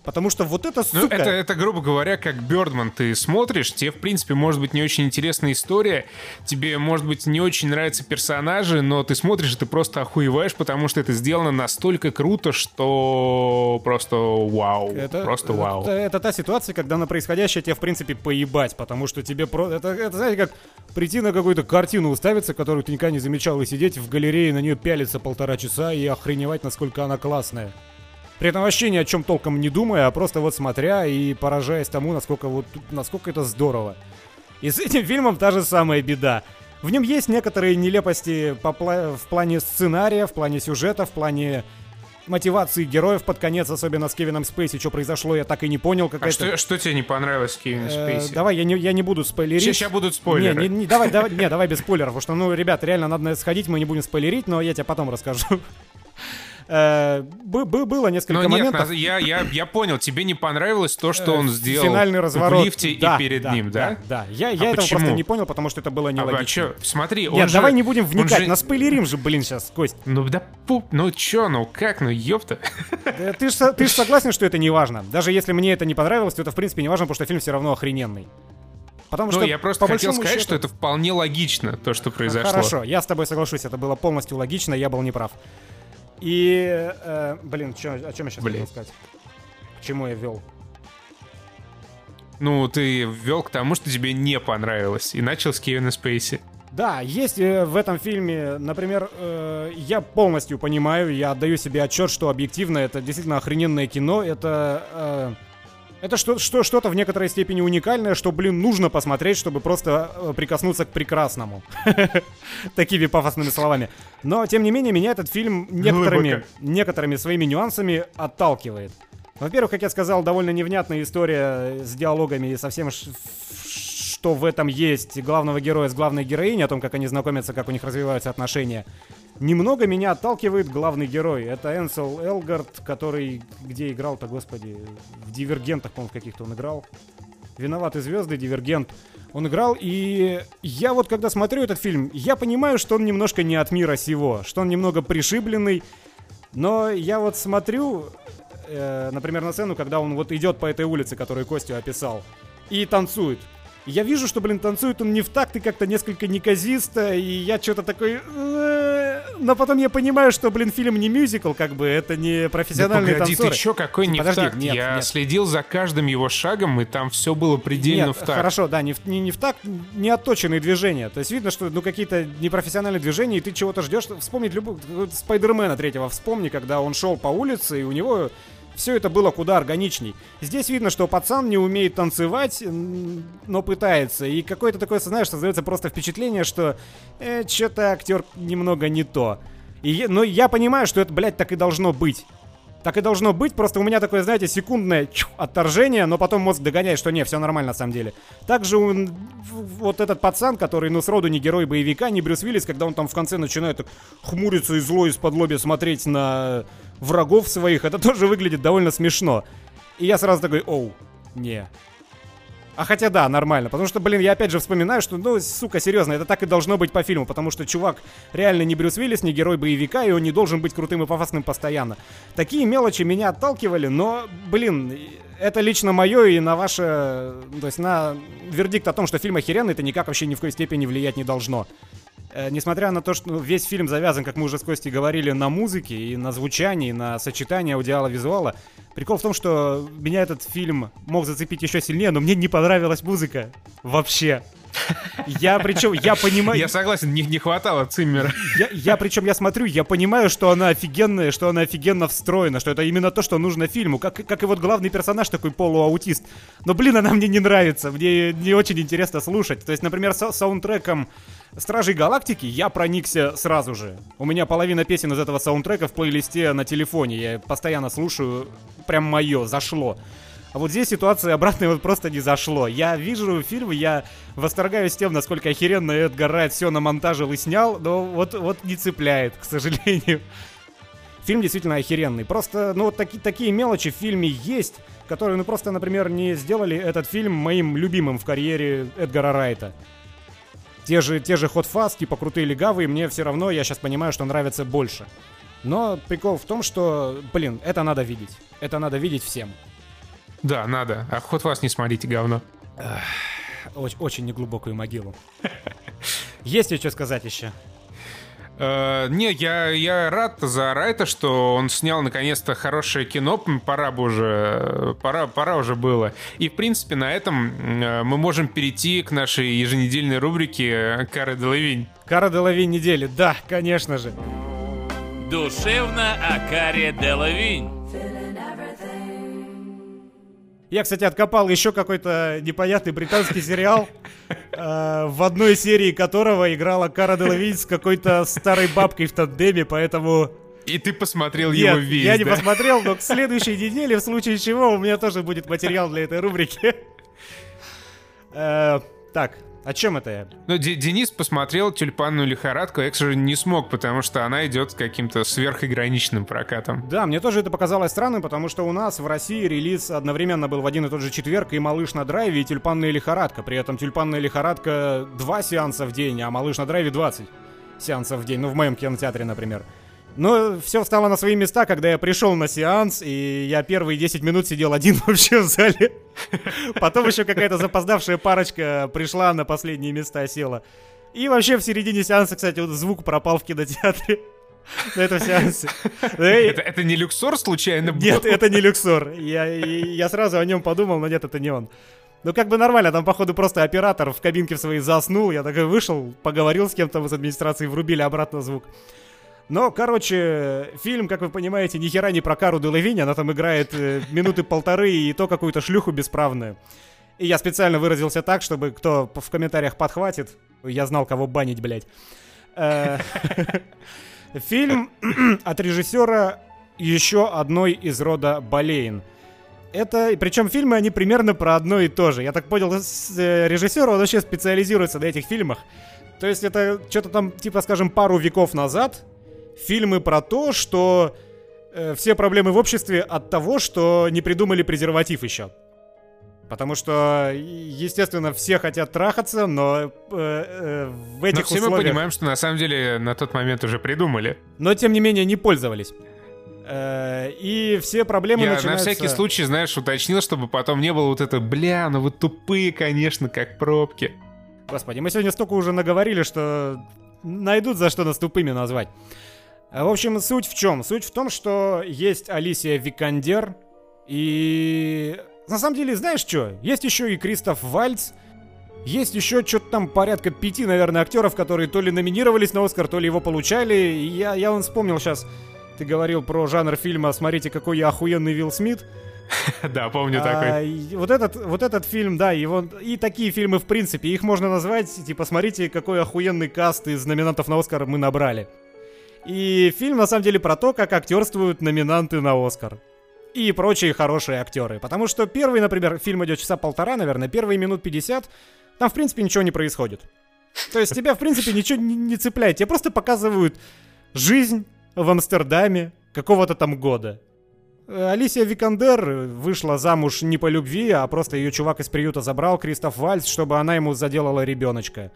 Потому что вот это, ну, сука... Ну, это, это, грубо говоря, как Бёрдман. Ты смотришь, тебе, в принципе, может быть не очень интересная история, тебе, может быть, не очень нравятся персонажи, но ты смотришь, и ты просто охуеваешь, потому что это сделано настолько круто, что просто вау. Это, просто вау. Это, это та ситуация, когда на происходящее тебе, в принципе, поебать, потому что тебе просто... Это, это, знаете, как прийти на какую-то картину уставиться, которую ты никогда не замечал, и сидеть в галерее, на нее пялиться полтора часа и охреневать, насколько она классная. При этом вообще ни о чем толком не думая, а просто вот смотря и поражаясь тому, насколько, вот, насколько это здорово. И с этим фильмом та же самая беда. В нем есть некоторые нелепости по пла- в плане сценария, в плане сюжета, в плане мотивации героев под конец, особенно с Кевином Спейси. Что произошло, я так и не понял. А что, что тебе не понравилось с Кевином э, Спейси? давай, я не, я не буду спойлерить. Сейчас, сейчас будут спойлеры. Не, не, не, давай, давай, не, давай без спойлеров, потому что, ну, ребят, реально надо сходить, мы не будем спойлерить, но я тебе потом расскажу. Э, было несколько Но моментов. Нет, я, я, я понял, тебе не понравилось то, что он сделал Финальный разворот. в лифте да, и перед да, ним, да? Да, да. Я, я а этого почему? просто не понял, потому что это было нелогично. А, а? Смотри, он Нет, же, давай не будем вникать, же... наспойлерим же, блин, сейчас, Кость. Ну да пуп, ну чё, ну как, ну ёпта. Да, ты же ты ж согласен, что это не важно. Даже если мне это не понравилось, то это в принципе не важно, потому что фильм все равно охрененный. Потому ну, что, я просто хотел сказать, счету... что это вполне логично, то, что произошло. Хорошо, я с тобой соглашусь, это было полностью логично, я был неправ. И, э, блин, чё, о чем я сейчас блин. хотел сказать? К чему я вел? Ну, ты ввел к тому, что тебе не понравилось, и начал с Кевина Спейси. Да, есть э, в этом фильме, например, э, я полностью понимаю, я отдаю себе отчет, что объективно это действительно охрененное кино, это э, это что, что, что-то в некоторой степени уникальное, что, блин, нужно посмотреть, чтобы просто э, прикоснуться к прекрасному. (laughs) Такими пафосными словами. Но, тем не менее, меня этот фильм некоторыми, некоторыми своими нюансами отталкивает. Во-первых, как я сказал, довольно невнятная история с диалогами и со всем, что в этом есть главного героя с главной героиней, о том, как они знакомятся, как у них развиваются отношения. Немного меня отталкивает главный герой. Это Энсел Элгард, который... Где играл-то, господи? В Дивергентах, по-моему, каких-то он играл. Виноваты звезды, Дивергент. Он играл, и я вот когда смотрю этот фильм, я понимаю, что он немножко не от мира сего, что он немного пришибленный. Но я вот смотрю, э, например, на сцену, когда он вот идет по этой улице, которую Костю описал, и танцует я вижу, что, блин, танцует он не в такт и как-то несколько неказисто, и я что-то такой... «Э, но потом я понимаю, что, блин, фильм не мюзикл, как бы, это не профессиональный да погоди, танцоры. ты чё, какой не Подожди, в такт? Нет, я нет. следил за каждым его шагом, и там все было предельно нет, в такт. хорошо, да, не, не, не в такт, не отточенные движения. То есть видно, что, ну, какие-то непрофессиональные движения, и ты чего-то ждешь. Вспомнить любого... Спайдермена третьего вспомни, когда он шел по улице, и у него все это было куда органичней. Здесь видно, что пацан не умеет танцевать, но пытается. И какое-то такое, знаешь, создается просто впечатление, что э, что-то актер немного не то. И, но я понимаю, что это, блядь, так и должно быть. Так и должно быть, просто у меня такое, знаете, секундное чух, отторжение, но потом мозг догоняет, что не, все нормально на самом деле. Также он, вот этот пацан, который, ну, сроду не герой боевика, не Брюс Уиллис, когда он там в конце начинает хмуриться и зло из-под лоби смотреть на врагов своих, это тоже выглядит довольно смешно. И я сразу такой, оу, не, а хотя да, нормально. Потому что, блин, я опять же вспоминаю, что, ну, сука, серьезно, это так и должно быть по фильму. Потому что чувак реально не Брюс Уиллис, не герой боевика, и он не должен быть крутым и пафосным постоянно. Такие мелочи меня отталкивали, но, блин, это лично мое и на ваше... То есть на вердикт о том, что фильм охеренный, это никак вообще ни в какой степени влиять не должно. Э, несмотря на то, что ну, весь фильм завязан, как мы уже с Костей говорили, на музыке и на звучании, на сочетании аудиала-визуала, прикол в том, что меня этот фильм мог зацепить еще сильнее, но мне не понравилась музыка. Вообще. Я причем, я понимаю... Я согласен, не, не хватало Циммера. Я, я причем, я смотрю, я понимаю, что она офигенная, что она офигенно встроена, что это именно то, что нужно фильму. Как, как и вот главный персонаж такой полуаутист. Но, блин, она мне не нравится. Мне не очень интересно слушать. То есть, например, с саундтреком Стражей Галактики я проникся сразу же. У меня половина песен из этого саундтрека в плейлисте на телефоне. Я постоянно слушаю. Прям мое, зашло. А вот здесь ситуация обратная вот просто не зашло. Я вижу фильм, я восторгаюсь тем, насколько охеренно Эдгар Райт все намонтажил и снял, но вот, вот не цепляет, к сожалению. Фильм действительно охеренный. Просто, ну, вот таки, такие мелочи в фильме есть, которые, ну, просто, например, не сделали этот фильм моим любимым в карьере Эдгара Райта. Те же, те же Hot Fuzz, типа крутые легавые, мне все равно, я сейчас понимаю, что нравится больше. Но прикол в том, что, блин, это надо видеть. Это надо видеть всем. Да, надо. А ход вас не смотрите, говно. Очень, очень неглубокую могилу. Есть еще сказать еще? Uh, не, я, я рад за Райта, что он снял наконец-то хорошее кино. Пора бы уже, пора, пора уже было. И, в принципе, на этом uh, мы можем перейти к нашей еженедельной рубрике «Кара Делавинь». «Кара Делавинь недели», да, конечно же. Душевно о Каре Делавинь. Я, кстати, откопал еще какой-то непонятный британский сериал, э, в одной серии которого играла Кара Делавинь с какой-то старой бабкой в тандеме, поэтому... И ты посмотрел Нет, его весь, я да? не посмотрел, но к следующей неделе, в случае чего, у меня тоже будет материал для этой рубрики. Э, так, о чем это я? Ну, Денис посмотрел «Тюльпанную лихорадку», я, к сожалению, не смог, потому что она идет каким-то сверхограниченным прокатом. Да, мне тоже это показалось странным, потому что у нас в России релиз одновременно был в один и тот же четверг и «Малыш на драйве» и «Тюльпанная лихорадка». При этом «Тюльпанная лихорадка» два сеанса в день, а «Малыш на драйве» 20 сеансов в день. Ну, в моем кинотеатре, например. Но все встало на свои места, когда я пришел на сеанс, и я первые 10 минут сидел один (laughs) вообще в зале. Потом еще какая-то запоздавшая парочка пришла на последние места, села. И вообще в середине сеанса, кстати, вот звук пропал в кинотеатре. (laughs) На этом сеансе. Это, это не люксор случайно был? Нет, это не люксор. Я, я сразу о нем подумал, но нет, это не он. Ну, как бы нормально, там, походу, просто оператор в кабинке в своей заснул. Я такой вышел, поговорил с кем-то из администрации, врубили обратно звук. Но, короче, фильм, как вы понимаете, ни хера не про Кару Делавинь, она там играет э, минуты полторы и то какую-то шлюху бесправную. И я специально выразился так, чтобы кто в комментариях подхватит, я знал, кого банить, блядь. Э, (laughs) фильм (clears throat) от режиссера еще одной из рода Болейн. Это, причем фильмы, они примерно про одно и то же. Я так понял, э, режиссер, он вообще специализируется на этих фильмах. То есть это что-то там, типа, скажем, пару веков назад фильмы про то, что э, все проблемы в обществе от того, что не придумали презерватив еще. Потому что, естественно, все хотят трахаться, но э, э, в этих но все условиях... мы понимаем, что на самом деле на тот момент уже придумали. Но, тем не менее, не пользовались. Э, и все проблемы Я начинаются... на всякий случай, знаешь, уточнил, чтобы потом не было вот это, бля, ну вы тупые, конечно, как пробки. Господи, мы сегодня столько уже наговорили, что найдут за что нас тупыми назвать. В общем, суть в чем? Суть в том, что есть Алисия Викандер, и... На самом деле, знаешь что? Есть еще и Кристоф Вальц, есть еще что-то там порядка пяти, наверное, актеров, которые то ли номинировались на Оскар, то ли его получали. И я, я он вспомнил сейчас, ты говорил про жанр фильма «Смотрите, какой я охуенный Вилл Смит». (laughs) Да, помню такой. Вот этот, вот этот фильм, да, его, и такие фильмы, в принципе, их можно назвать, типа, смотрите, какой охуенный каст из номинантов на Оскар мы набрали. И фильм на самом деле про то, как актерствуют номинанты на Оскар. И прочие хорошие актеры. Потому что первый, например, фильм идет часа полтора, наверное, первые минут 50, там, в принципе, ничего не происходит. То есть тебя, в принципе, ничего не, не цепляет. Тебе просто показывают жизнь в Амстердаме какого-то там года. Алисия Викандер вышла замуж не по любви, а просто ее чувак из приюта забрал, Кристоф Вальц, чтобы она ему заделала ребеночка.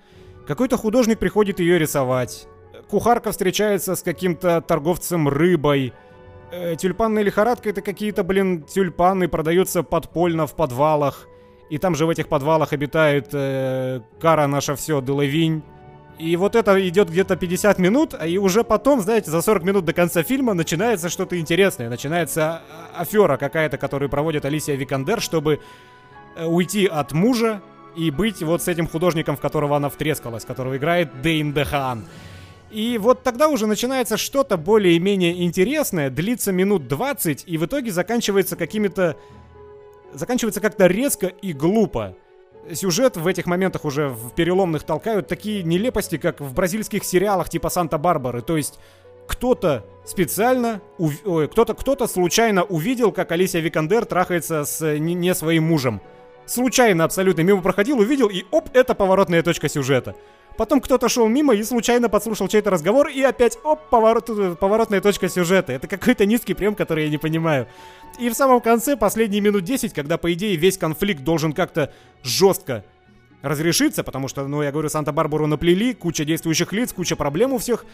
Какой-то художник приходит ее рисовать кухарка встречается с каким-то торговцем рыбой. Э, тюльпанная лихорадка это какие-то, блин, тюльпаны продаются подпольно в подвалах. И там же в этих подвалах обитает э, Кара наша все, Делавинь. И вот это идет где-то 50 минут, а и уже потом, знаете, за 40 минут до конца фильма начинается что-то интересное. Начинается а, афера какая-то, которую проводит Алисия Викандер, чтобы э, уйти от мужа и быть вот с этим художником, в которого она втрескалась, которого играет Дейн Дехан. И вот тогда уже начинается что-то более-менее интересное, длится минут 20, и в итоге заканчивается какими-то... Заканчивается как-то резко и глупо. Сюжет в этих моментах уже в переломных толкают такие нелепости, как в бразильских сериалах типа Санта-Барбары. То есть кто-то специально, ув... кто-то кто-то случайно увидел, как Алисия Викандер трахается с не, не своим мужем. Случайно абсолютно мимо проходил, увидел, и оп, это поворотная точка сюжета. Потом кто-то шел мимо и случайно подслушал чей-то разговор, и опять, оп, поворот, поворотная точка сюжета. Это какой-то низкий прием, который я не понимаю. И в самом конце, последние минут 10, когда, по идее, весь конфликт должен как-то жестко разрешиться, потому что, ну, я говорю, Санта-Барбару наплели, куча действующих лиц, куча проблем у всех.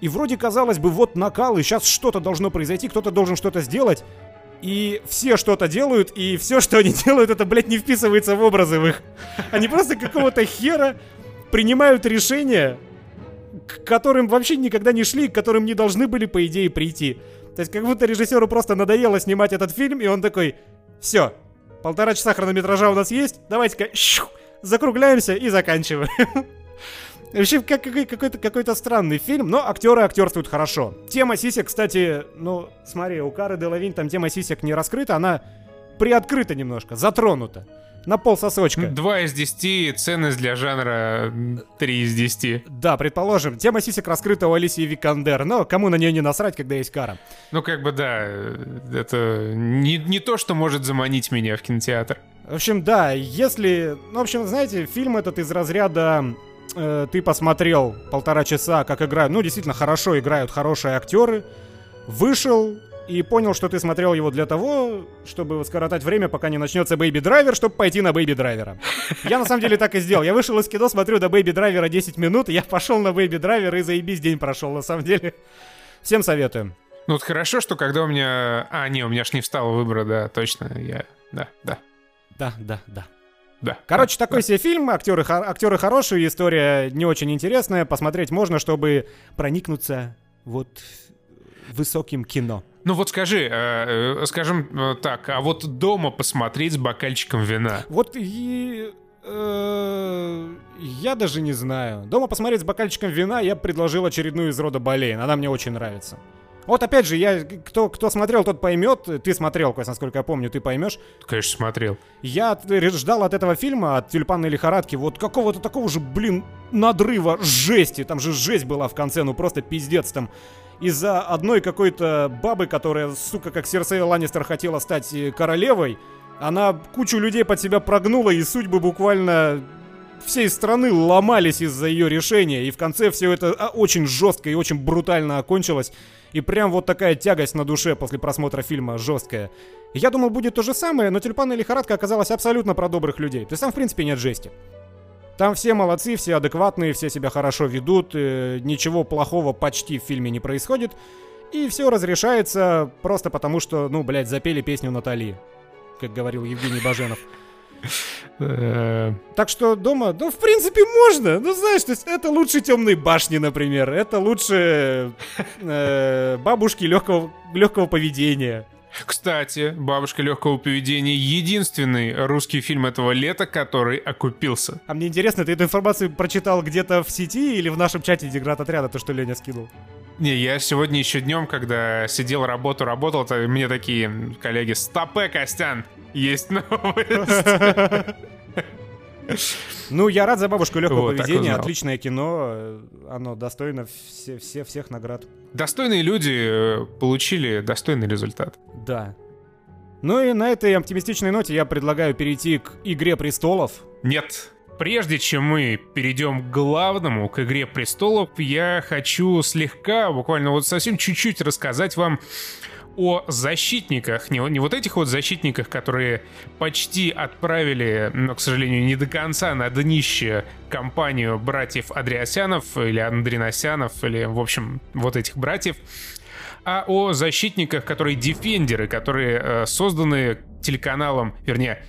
И вроде, казалось бы, вот накал, и сейчас что-то должно произойти, кто-то должен что-то сделать. И все что-то делают, и все, что они (laughs) делают, это, блядь, не вписывается в образы в их. Они просто какого-то хера принимают решения, к которым вообще никогда не шли, к которым не должны были, по идее, прийти. То есть как будто режиссеру просто надоело снимать этот фильм, и он такой, все, полтора часа хронометража у нас есть, давайте-ка закругляемся и заканчиваем. (laughs) Вообще, как, какой-то, какой-то странный фильм, но актеры актерствуют хорошо. Тема сисек, кстати, ну, смотри, у Кары Делавинь там тема сисек не раскрыта, она приоткрыта немножко, затронута на пол сосочка. 2 из 10, ценность для жанра 3 из 10. Да, предположим, тема сисек раскрыта у Алисии Викандер, но кому на нее не насрать, когда есть кара? Ну, как бы, да, это не, не то, что может заманить меня в кинотеатр. В общем, да, если... Ну, в общем, знаете, фильм этот из разряда э, ты посмотрел полтора часа, как играют, ну, действительно, хорошо играют хорошие актеры, вышел, и понял, что ты смотрел его для того, чтобы скоротать время, пока не начнется Baby Driver, чтобы пойти на Baby Driver а. Я на самом деле так и сделал. Я вышел из кино, смотрю до Baby Driver а 10 минут, я пошел на Baby Driver и заебись день прошел, на самом деле. Всем советую. Ну вот хорошо, что когда у меня... А, не, у меня ж не встал выбор, да, точно, я... Да, да. Да, да, да. Да. Короче, да, такой да. себе фильм, актеры, актеры хорошие, история не очень интересная, посмотреть можно, чтобы проникнуться вот высоким кино. Ну вот скажи, э, э, скажем э, так, а вот дома посмотреть с бокальчиком вина? Вот и... Э, я даже не знаю. Дома посмотреть с бокальчиком вина я предложил очередную из рода Болейн. Она мне очень нравится. Вот опять же, я, кто, кто смотрел, тот поймет. Ты смотрел, Кость, насколько я помню, ты поймешь. Конечно, смотрел. Я ждал от этого фильма, от тюльпанной лихорадки, вот какого-то такого же, блин, надрыва жести. Там же жесть была в конце, ну просто пиздец там из-за одной какой-то бабы, которая, сука, как Серсея Ланнистер хотела стать э, королевой, она кучу людей под себя прогнула, и судьбы буквально всей страны ломались из-за ее решения. И в конце все это а, очень жестко и очень брутально окончилось. И прям вот такая тягость на душе после просмотра фильма жесткая. Я думал, будет то же самое, но тюльпанная лихорадка оказалась абсолютно про добрых людей. То есть там, в принципе, нет жести. Там все молодцы, все адекватные, все себя хорошо ведут, э, ничего плохого почти в фильме не происходит. И все разрешается просто потому, что, ну, блядь, запели песню Натали, как говорил Евгений Баженов. Э. Так что дома, ну, в принципе, можно. Ну, знаешь, то есть это лучше темной башни, например. Это лучше э, бабушки легкого, легкого поведения. Кстати, «Бабушка легкого поведения» — единственный русский фильм этого лета, который окупился. А мне интересно, ты эту информацию прочитал где-то в сети или в нашем чате Деград отряда, то, что Леня скинул? Не, я сегодня еще днем, когда сидел, работу работал, то мне такие коллеги, стопе, Костян, есть новость. (laughs) Ну, я рад за бабушку легкого вот, поведения. Отличное кино. Оно достойно все, все, всех наград. Достойные люди э, получили достойный результат. Да. Ну и на этой оптимистичной ноте я предлагаю перейти к «Игре престолов». Нет, Прежде чем мы перейдем к главному, к «Игре престолов», я хочу слегка, буквально вот совсем чуть-чуть рассказать вам о защитниках, не, не вот этих вот защитниках, которые почти отправили, но, к сожалению, не до конца на днище компанию братьев Адриасянов или Андриносянов, или, в общем, вот этих братьев, а о защитниках, которые дефендеры, которые э, созданы телеканалом, вернее,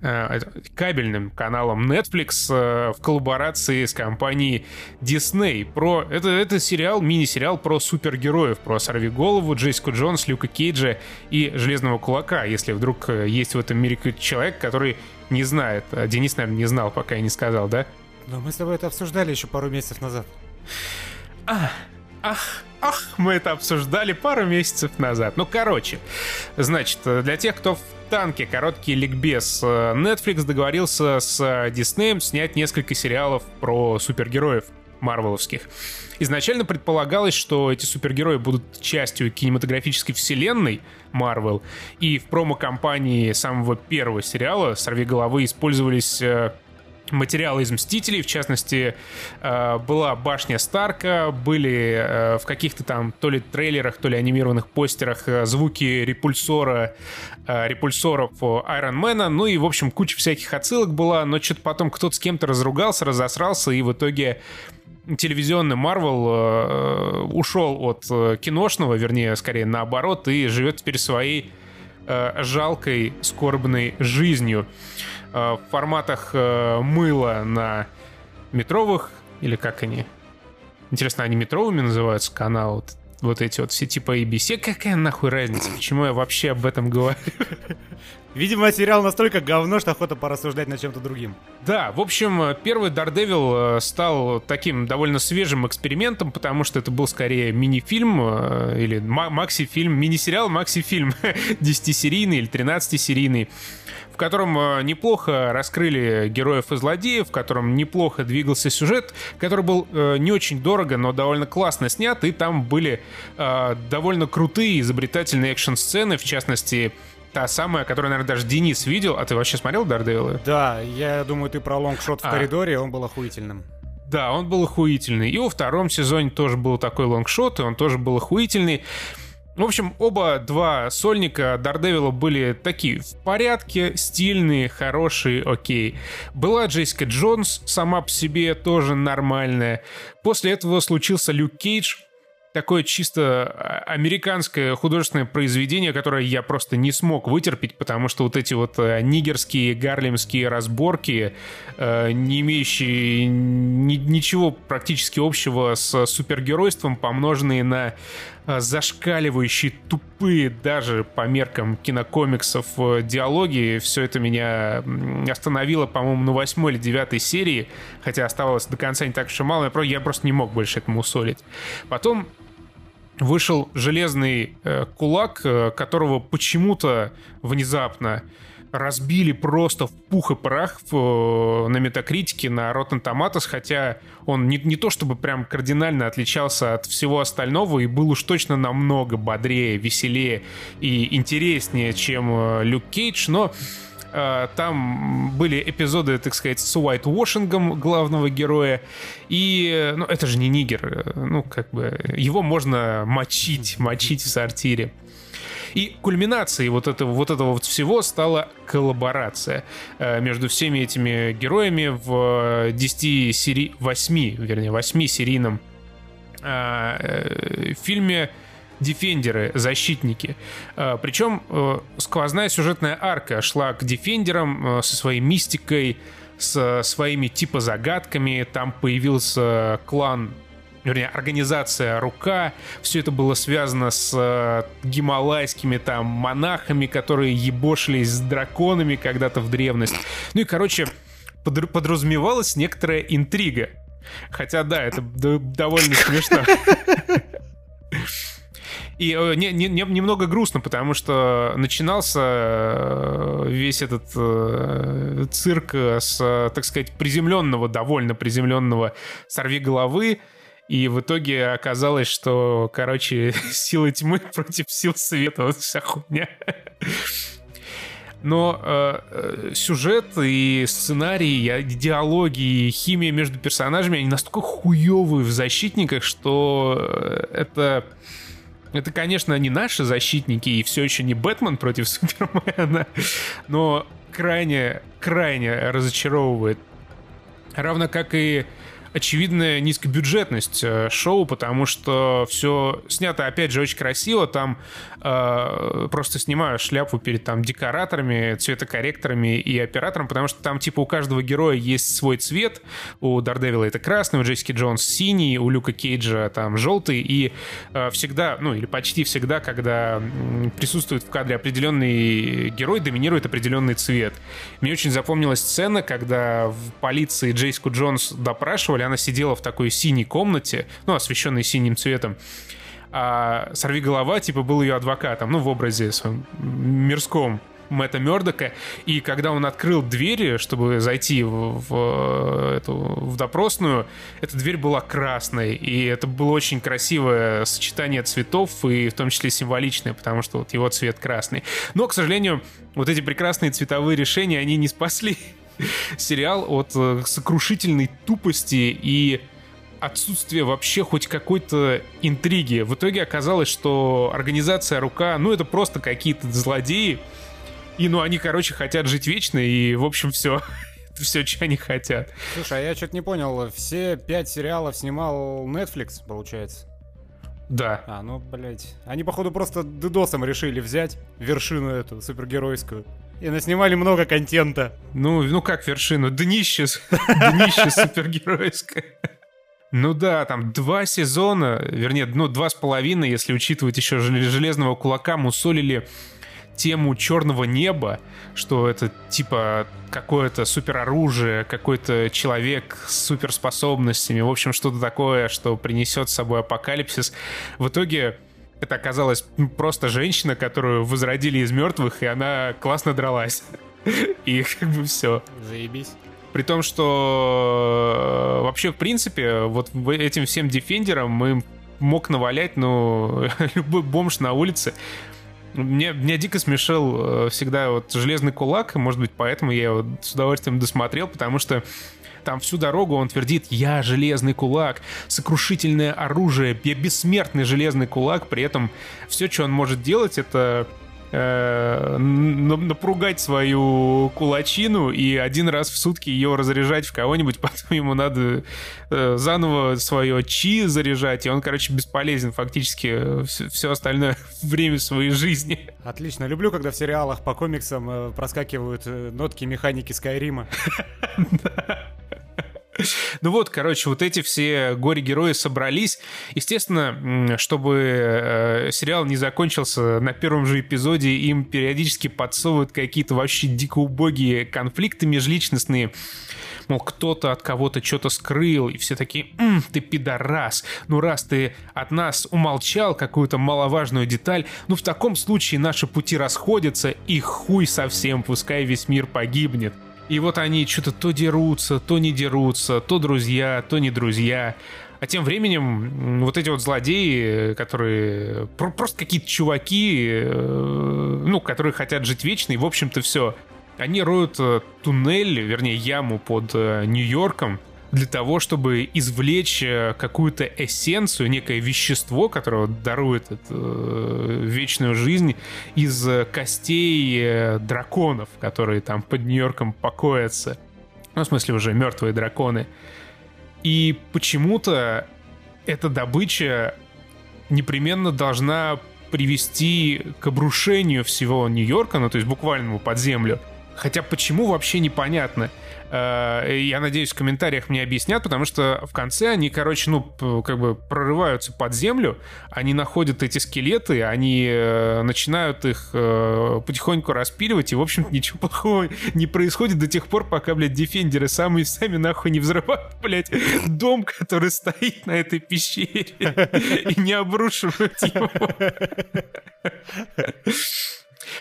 кабельным каналом Netflix э, в коллаборации с компанией Disney. Про... Это, это сериал, мини-сериал про супергероев, про Сорви Голову, Джессику Джонс, Люка Кейджа и Железного Кулака, если вдруг э, есть в этом мире человек, который не знает. Денис, наверное, не знал, пока я не сказал, да? Но мы с тобой это обсуждали еще пару месяцев назад. А, ах, ах, мы это обсуждали пару месяцев назад. Ну, короче, значит, для тех, кто в танке. Короткий ликбез. Netflix договорился с Disney снять несколько сериалов про супергероев марвеловских. Изначально предполагалось, что эти супергерои будут частью кинематографической вселенной Marvel, и в промо-компании самого первого сериала «Сорви головы» использовались э, материалы из «Мстителей», в частности, э, была башня Старка, были э, в каких-то там то ли трейлерах, то ли анимированных постерах э, звуки репульсора, репульсоров Айронмена, ну и, в общем, куча всяких отсылок была, но что-то потом кто-то с кем-то разругался, разосрался, и в итоге телевизионный Марвел ушел от киношного, вернее, скорее наоборот, и живет теперь своей жалкой, скорбной жизнью. Э, в форматах э, мыла на метровых, или как они? Интересно, они метровыми называются каналы? Вот эти вот все типа ABC. Какая нахуй разница? Почему я вообще об этом говорю? Видимо, сериал настолько говно, что охота порассуждать над чем-то другим. Да, в общем, первый Daredevil э, стал таким довольно свежим экспериментом, потому что это был скорее мини-фильм или макси-фильм, мини-сериал, макси-фильм (laughs) 10-серийный или 13-серийный в котором э, неплохо раскрыли героев и злодеев, в котором неплохо двигался сюжет, который был э, не очень дорого, но довольно классно снят, и там были э, довольно крутые изобретательные экшн-сцены, в частности, та самая, которую, наверное, даже Денис видел. А ты вообще смотрел Дардевила? Да, я думаю, ты про лонгшот в а. коридоре, он был охуительным. Да, он был охуительный. И во втором сезоне тоже был такой лонгшот, и он тоже был охуительный. В общем, оба два сольника Дардевила были такие в порядке, стильные, хорошие, окей. Была Джессика Джонс, сама по себе тоже нормальная. После этого случился Люк Кейдж, такое чисто а, американское художественное произведение, которое я просто не смог вытерпеть, потому что вот эти вот э, нигерские гарлемские разборки, э, не имеющие ни, ничего практически общего с супергеройством, помноженные на зашкаливающие, тупые даже по меркам кинокомиксов диалоги, все это меня остановило, по-моему, на восьмой или девятой серии, хотя оставалось до конца не так уж и мало, я просто не мог больше этому усолить. Потом вышел железный э, кулак, э, которого почему-то внезапно разбили просто в пух и прах в, э, на метакритике, на Rotten Tomatoes, хотя он не, не то чтобы прям кардинально отличался от всего остального и был уж точно намного бодрее, веселее и интереснее, чем э, Люк Кейдж, но Э, там были эпизоды, так сказать, с уайт-вошингом главного героя. И, ну, это же не нигер. Ну, как бы, его можно мочить, мочить в сортире. И кульминацией вот этого, вот этого вот всего стала коллаборация э, между всеми этими героями в 10 сери... 8, вернее, 8-серийном э, фильме Дефендеры, защитники. Причем э, сквозная сюжетная арка шла к Дефендерам э, со своей мистикой, с своими типа загадками. Там появился клан вернее, организация «Рука». Все это было связано с э, гималайскими там монахами, которые ебошились с драконами когда-то в древность. Ну и, короче, под, подразумевалась некоторая интрига. Хотя, да, это довольно смешно. И э, не, не, немного грустно, потому что начинался э, весь этот э, цирк с, так сказать, приземленного, довольно приземленного сорви головы. И в итоге оказалось, что, короче, (laughs) силы тьмы (laughs) против сил света. Вот вся хуйня. Но э, сюжет и сценарий, и диалоги, и химия между персонажами, они настолько хуевые в защитниках, что это это, конечно, не наши защитники и все еще не Бэтмен против (laughs) Супермена, но крайне, крайне разочаровывает. Равно как и очевидная низкобюджетность э, шоу, потому что все снято, опять же, очень красиво. Там э, просто снимаю шляпу перед там декораторами, цветокорректорами и оператором, потому что там типа у каждого героя есть свой цвет. У Дардевила это красный, у Джессики Джонс синий, у Люка Кейджа там желтый. И э, всегда, ну или почти всегда, когда присутствует в кадре определенный герой, доминирует определенный цвет. Мне очень запомнилась сцена, когда в полиции Джейску Джонс допрашивали, она сидела в такой синей комнате, ну, освещенной синим цветом, а Сорви голова, типа, был ее адвокатом, ну, в образе своем мирском. Мэтта Мёрдока, и когда он открыл двери, чтобы зайти в, в, эту, в допросную, эта дверь была красной, и это было очень красивое сочетание цветов, и в том числе символичное, потому что вот его цвет красный. Но, к сожалению, вот эти прекрасные цветовые решения, они не спасли (laughs) сериал от э, сокрушительной тупости и отсутствие вообще хоть какой-то интриги. В итоге оказалось, что организация «Рука», ну, это просто какие-то злодеи, и, ну, они, короче, хотят жить вечно, и, в общем, все. все, что они хотят. Слушай, а я что-то не понял. Все пять сериалов снимал Netflix, получается? Да. А, ну, блядь. Они, походу, просто дедосом решили взять вершину эту супергеройскую. И наснимали много контента. Ну, ну как вершину? Днище, (laughs) днище супергеройское. Ну да, там два сезона, вернее, ну два с половиной, если учитывать еще железного кулака, мусолили тему черного неба, что это типа какое-то супероружие, какой-то человек с суперспособностями, в общем, что-то такое, что принесет с собой апокалипсис. В итоге это оказалась просто женщина, которую возродили из мертвых, и она классно дралась. И как бы все. Заебись. При том, что э, вообще, в принципе, вот этим всем дефендерам мы мог навалять, ну, (laughs) любой бомж на улице. Мне, меня дико смешил э, всегда вот «Железный кулак», может быть, поэтому я его с удовольствием досмотрел, потому что там всю дорогу он твердит «Я железный кулак, сокрушительное оружие, я бессмертный железный кулак». При этом все, что он может делать, это э, напругать свою кулачину и один раз в сутки ее разряжать в кого-нибудь, (laughs) потом ему надо э, заново свое чи заряжать, и он, короче, бесполезен фактически все, все остальное (laughs) время своей жизни. Отлично. Люблю, когда в сериалах по комиксам э, проскакивают э, нотки механики Скайрима. (laughs) (laughs) Ну вот, короче, вот эти все горе-герои собрались. Естественно, чтобы э, сериал не закончился на первом же эпизоде, им периодически подсовывают какие-то вообще дико убогие конфликты межличностные мол, кто-то от кого-то что-то скрыл, и все такие, М, ты пидорас, ну раз ты от нас умолчал какую-то маловажную деталь, ну в таком случае наши пути расходятся, и хуй совсем, пускай весь мир погибнет. И вот они что-то то дерутся, то не дерутся, то друзья, то не друзья. А тем временем вот эти вот злодеи, которые просто какие-то чуваки, э, ну, которые хотят жить вечно, и в общем-то все. Они роют э, туннель, вернее, яму под э, Нью-Йорком, для того, чтобы извлечь э, какую-то эссенцию, некое вещество, которое дарует эту э, вечную жизнь из костей э, драконов, которые там под Нью-Йорком покоятся. Ну, в смысле, уже мертвые драконы. И почему-то эта добыча непременно должна привести к обрушению всего Нью-Йорка, ну, то есть буквальному под землю. Хотя почему вообще непонятно. Э, я надеюсь, в комментариях мне объяснят, потому что в конце они, короче, ну, как бы прорываются под землю, они находят эти скелеты, они э, начинают их э, потихоньку распиливать, и, в общем-то, ничего (laughs) плохого не происходит до тех пор, пока, блядь, дефендеры сами сами нахуй не взрывают, блядь, дом, который стоит на этой пещере, (laughs) и не обрушивают его. (laughs)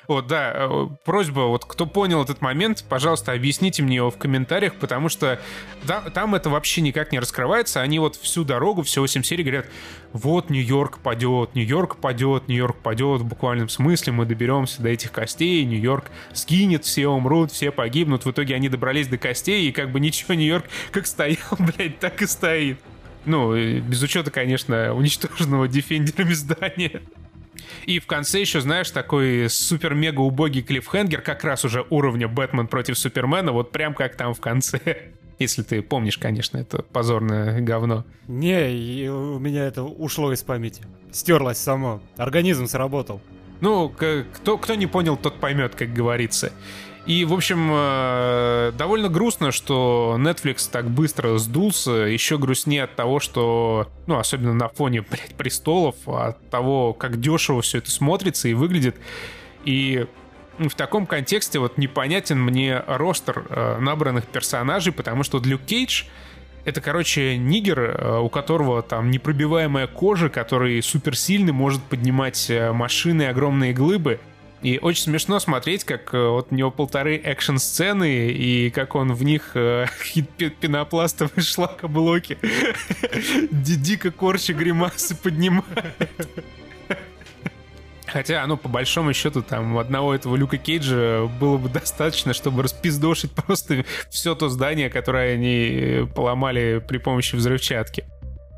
Вот, да, э, просьба, вот кто понял этот момент, пожалуйста, объясните мне его в комментариях, потому что да, там это вообще никак не раскрывается. Они вот всю дорогу, все 8 серий говорят, вот Нью-Йорк падет, Нью-Йорк падет, Нью-Йорк падет, в буквальном смысле мы доберемся до этих костей, Нью-Йорк сгинет, все умрут, все погибнут. В итоге они добрались до костей, и как бы ничего, Нью-Йорк как стоял, (laughs) блядь, так и стоит. Ну, без учета, конечно, уничтоженного дефендерами здания. И в конце еще, знаешь, такой супер-мега убогий клиффхенгер, как раз уже уровня Бэтмен против Супермена, вот прям как там в конце. (laughs) Если ты помнишь, конечно, это позорное говно. Не, у меня это ушло из памяти. Стерлось само. Организм сработал. Ну, кто, кто не понял, тот поймет, как говорится. И, в общем, э, довольно грустно, что Netflix так быстро сдулся. Еще грустнее от того, что, ну, особенно на фоне, блядь, престолов, от того, как дешево все это смотрится и выглядит. И в таком контексте вот непонятен мне ростер э, набранных персонажей, потому что Люк Кейдж это, короче, нигер, э, у которого там непробиваемая кожа, который суперсильный, может поднимать машины, огромные глыбы. И очень смешно смотреть, как э, вот у него полторы экшн-сцены, и как он в них э, (laughs) пенопластовые (laughs) шлакоблоки (laughs) дико корча гримасы поднимает. Хотя, ну, по большому счету, там, одного этого Люка Кейджа было бы достаточно, чтобы распиздошить просто все то здание, которое они поломали при помощи взрывчатки.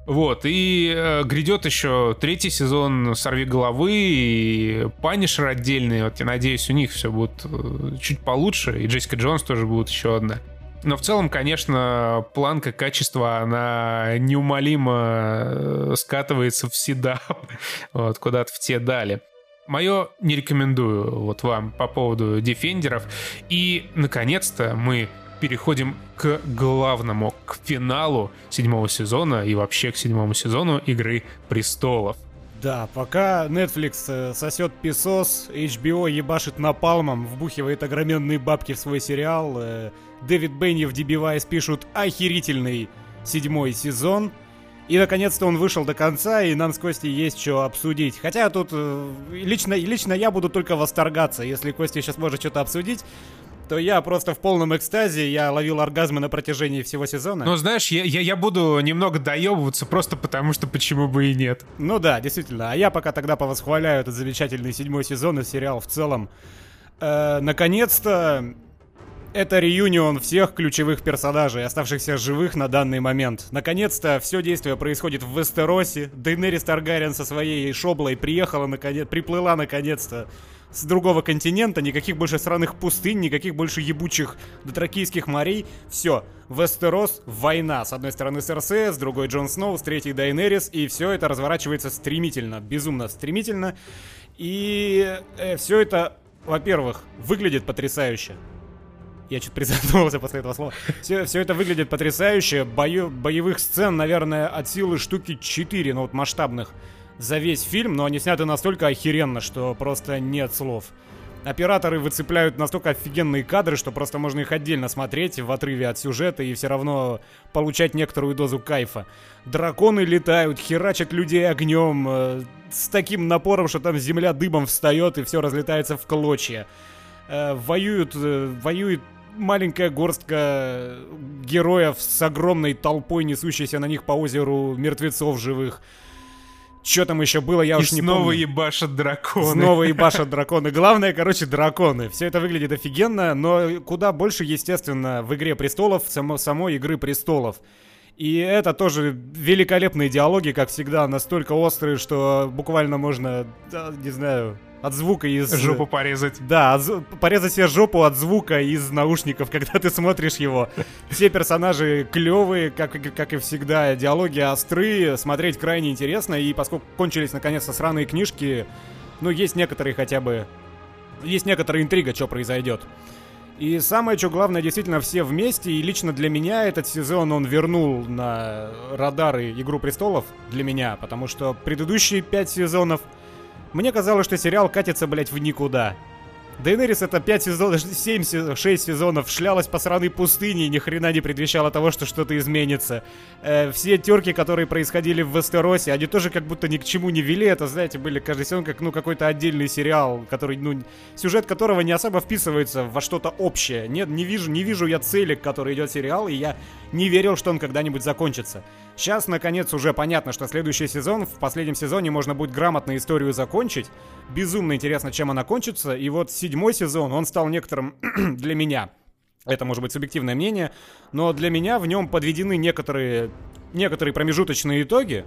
Вот, и э, грядет еще третий сезон «Сорви головы» и «Punisher» отдельный. Вот я надеюсь, у них все будет э, чуть получше, и Джессика Джонс тоже будет еще одна. Но в целом, конечно, планка качества, она неумолимо э, скатывается в седа, (laughs) вот, куда-то в те дали. Мое не рекомендую вот вам по поводу дефендеров. И, наконец-то, мы переходим к главному, к финалу седьмого сезона и вообще к седьмому сезону Игры Престолов. Да, пока Netflix э, сосет песос, HBO ебашит напалмом, вбухивает огроменные бабки в свой сериал, э, Дэвид Бенни в DB пишут охерительный седьмой сезон, и наконец-то он вышел до конца, и нам с Костей есть что обсудить. Хотя тут э, лично, лично я буду только восторгаться, если Костя сейчас может что-то обсудить то я просто в полном экстазе, я ловил оргазмы на протяжении всего сезона. Ну, знаешь, я, я, я буду немного доебываться просто потому, что почему бы и нет. Ну да, действительно. А я пока тогда повосхваляю этот замечательный седьмой сезон и сериал в целом. Э, наконец-то это реюнион всех ключевых персонажей, оставшихся живых на данный момент. Наконец-то все действие происходит в Вестеросе. Дейнерис Таргариен со своей шоблой приехала наконец, приплыла наконец-то с другого континента, никаких больше сраных пустынь, никаких больше ебучих дотракийских морей. Все, Вестерос, война. С одной стороны Серсея, с другой Джон Сноу, с третьей Дайнерис, и все это разворачивается стремительно, безумно стремительно. И э, все это, во-первых, выглядит потрясающе. Я чуть призадумался после этого слова. Все, все это выглядит потрясающе. Бою, боевых сцен, наверное, от силы штуки 4, ну вот масштабных за весь фильм, но они сняты настолько охеренно, что просто нет слов. Операторы выцепляют настолько офигенные кадры, что просто можно их отдельно смотреть в отрыве от сюжета и все равно получать некоторую дозу кайфа. Драконы летают, херачат людей огнем, э, с таким напором, что там земля дыбом встает и все разлетается в клочья. Э, воюют, э, воюет маленькая горстка героев с огромной толпой, несущейся на них по озеру мертвецов живых. Что там еще было, я и уж не снова помню. ебашат драконы. Снова (laughs) ебашат драконы. Главное, короче, драконы. Все это выглядит офигенно, но куда больше, естественно, в «Игре престолов», само, самой «Игры престолов». И это тоже великолепные диалоги, как всегда, настолько острые, что буквально можно, не знаю, от звука из... Жопу порезать. Да, от... порезать себе жопу от звука из наушников, (laughs) когда ты смотришь его. Все персонажи клевые, как, как и всегда. Диалоги острые, смотреть крайне интересно. И поскольку кончились наконец-то сраные книжки, ну, есть некоторые хотя бы... Есть некоторая интрига, что произойдет. И самое, что главное, действительно все вместе. И лично для меня этот сезон он вернул на радары Игру Престолов. Для меня. Потому что предыдущие пять сезонов мне казалось, что сериал катится, блядь, в никуда. Дейнерис это 5 сезонов, 7, 6 сезонов шлялась по сраной пустыне и ни хрена не предвещала того, что что-то изменится. Э, все терки, которые происходили в Вестеросе, они тоже как будто ни к чему не вели. Это, знаете, были каждый сезон как, ну, какой-то отдельный сериал, который, ну, сюжет которого не особо вписывается во что-то общее. Нет, не вижу, не вижу я цели, к которой идет сериал, и я не верил, что он когда-нибудь закончится. Сейчас, наконец, уже понятно, что следующий сезон, в последнем сезоне можно будет грамотно историю закончить. Безумно интересно, чем она кончится. И вот седьмой сезон, он стал некоторым (clears throat) для меня. Это может быть субъективное мнение, но для меня в нем подведены некоторые, некоторые промежуточные итоги.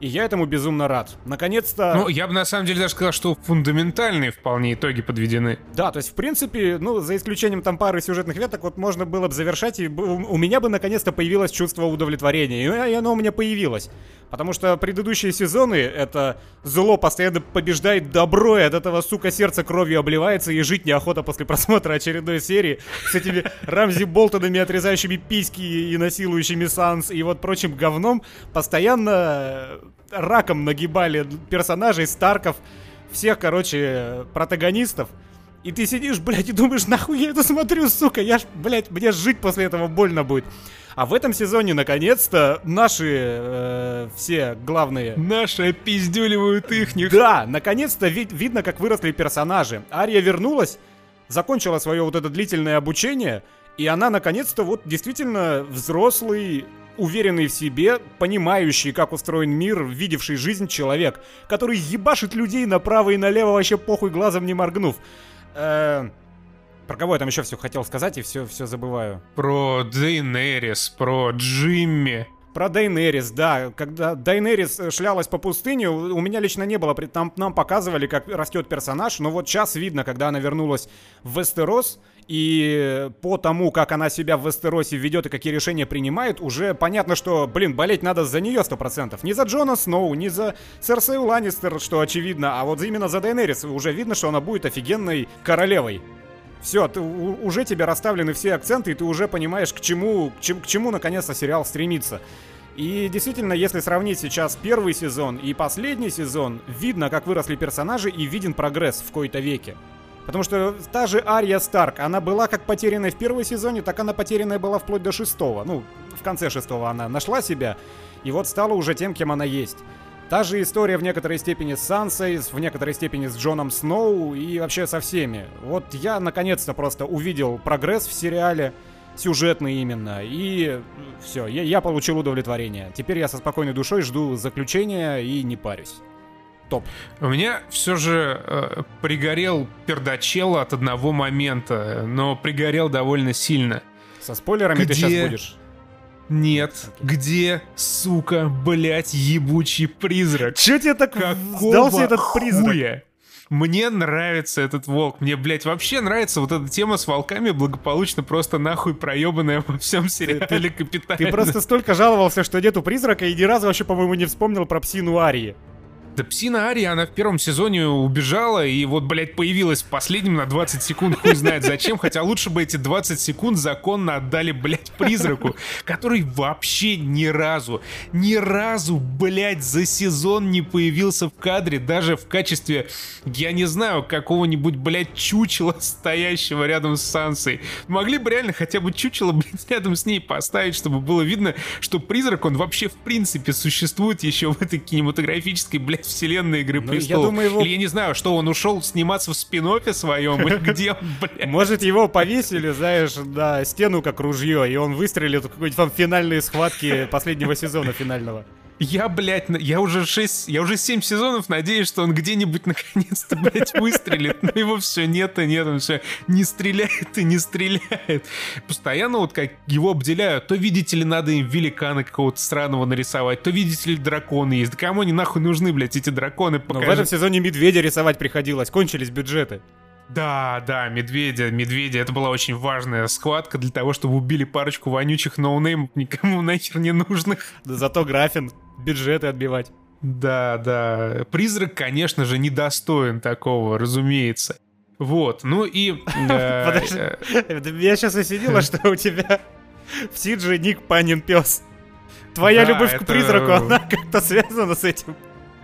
И я этому безумно рад. Наконец-то... Ну, я бы на самом деле даже сказал, что фундаментальные вполне итоги подведены. Да, то есть, в принципе, ну, за исключением там пары сюжетных веток, вот можно было бы завершать, и у меня бы наконец-то появилось чувство удовлетворения. И оно у меня появилось. Потому что предыдущие сезоны это зло постоянно побеждает добро, и от этого, сука, сердце кровью обливается, и жить неохота после просмотра очередной серии с этими Рамзи Болтонами, отрезающими письки и насилующими Санс, и вот прочим говном. Постоянно раком нагибали персонажей, Старков, всех, короче, протагонистов. И ты сидишь, блядь, и думаешь, нахуй я это смотрю, сука, я ж, блядь, мне жить после этого больно будет. А в этом сезоне, наконец-то, наши э, все главные... Наши опиздюливают их. Да, наконец-то ви- видно, как выросли персонажи. Ария вернулась, закончила свое вот это длительное обучение, и она, наконец-то, вот действительно взрослый, уверенный в себе, понимающий, как устроен мир, видевший жизнь человек, который ебашит людей направо и налево, вообще похуй глазом не моргнув. Э, про кого я там еще все хотел сказать и все, все забываю? Про Дейнерис, про Джимми. Про Дейнерис, да. Когда Дейнерис э, шлялась по пустыне, у меня лично не было. Там нам показывали, как растет персонаж, но вот сейчас видно, когда она вернулась в Вестерос, и по тому, как она себя в Вестеросе ведет и какие решения принимает, уже понятно, что, блин, болеть надо за нее 100%. Не за Джона Сноу, не за Серсею Ланнистер, что очевидно, а вот именно за Дейнерис. Уже видно, что она будет офигенной королевой. Все, ты, уже тебе расставлены все акценты, и ты уже понимаешь, к чему, к чему, к чему наконец-то сериал стремится. И действительно, если сравнить сейчас первый сезон и последний сезон, видно, как выросли персонажи и виден прогресс в кои-то веке. Потому что та же Ария Старк, она была как потерянная в первом сезоне, так она потерянная была вплоть до шестого. Ну, в конце шестого она нашла себя, и вот стала уже тем, кем она есть. Та же история в некоторой степени с Сансой, в некоторой степени с Джоном Сноу и вообще со всеми. Вот я наконец-то просто увидел прогресс в сериале, сюжетный именно, и все, я, я получил удовлетворение. Теперь я со спокойной душой жду заключения и не парюсь топ. У меня все же э, пригорел пердачел от одного момента, но пригорел довольно сильно. Со спойлерами Где... ты сейчас будешь? Нет. Где, сука, блять, ебучий призрак? Че тебе так Какого сдался этот призрак? Хуя? Мне нравится этот волк. Мне, блядь, вообще нравится вот эта тема с волками благополучно просто нахуй проебанная во всем сериале Капитан. Ты просто столько жаловался, что нету призрака, и ни разу вообще, по-моему, не вспомнил про псину Арии. Да псина Ария, она в первом сезоне убежала и вот, блядь, появилась в последнем на 20 секунд, хуй знает зачем, хотя лучше бы эти 20 секунд законно отдали, блядь, призраку, который вообще ни разу, ни разу, блядь, за сезон не появился в кадре, даже в качестве, я не знаю, какого-нибудь, блядь, чучела, стоящего рядом с Сансой. Могли бы реально хотя бы чучело, блядь, рядом с ней поставить, чтобы было видно, что призрак, он вообще в принципе существует еще в этой кинематографической, блядь, вселенной Игры ну, Престолов. Я думаю, его... Или я не знаю, что он ушел сниматься в спин своем, где он, (laughs) блядь. Может, его повесили, знаешь, на стену как ружье, и он выстрелит в какой-нибудь там финальные схватки последнего сезона финального. Я, блядь, я уже 6, я уже 7 сезонов надеюсь, что он где-нибудь наконец-то, блядь, выстрелит. Но его все нет и нет, он все не стреляет и не стреляет. Постоянно вот как его обделяют. То, видите ли, надо им великана какого-то странного нарисовать, то, видите ли, драконы есть. Да кому они нахуй нужны, блядь, эти драконы? Но в этом сезоне медведя рисовать приходилось, кончились бюджеты. Да, да, медведя, медведя. Это была очень важная схватка для того, чтобы убили парочку вонючих ноунеймов, никому нахер не нужных. Да зато графин, бюджеты отбивать. Да, да. Призрак, конечно же, недостоин такого, разумеется. Вот, ну и... (laughs) Э, Подожди, э, я сейчас осенило, что у тебя в Сидже ник Панин Пес. Твоя любовь к призраку, она как-то связана с этим.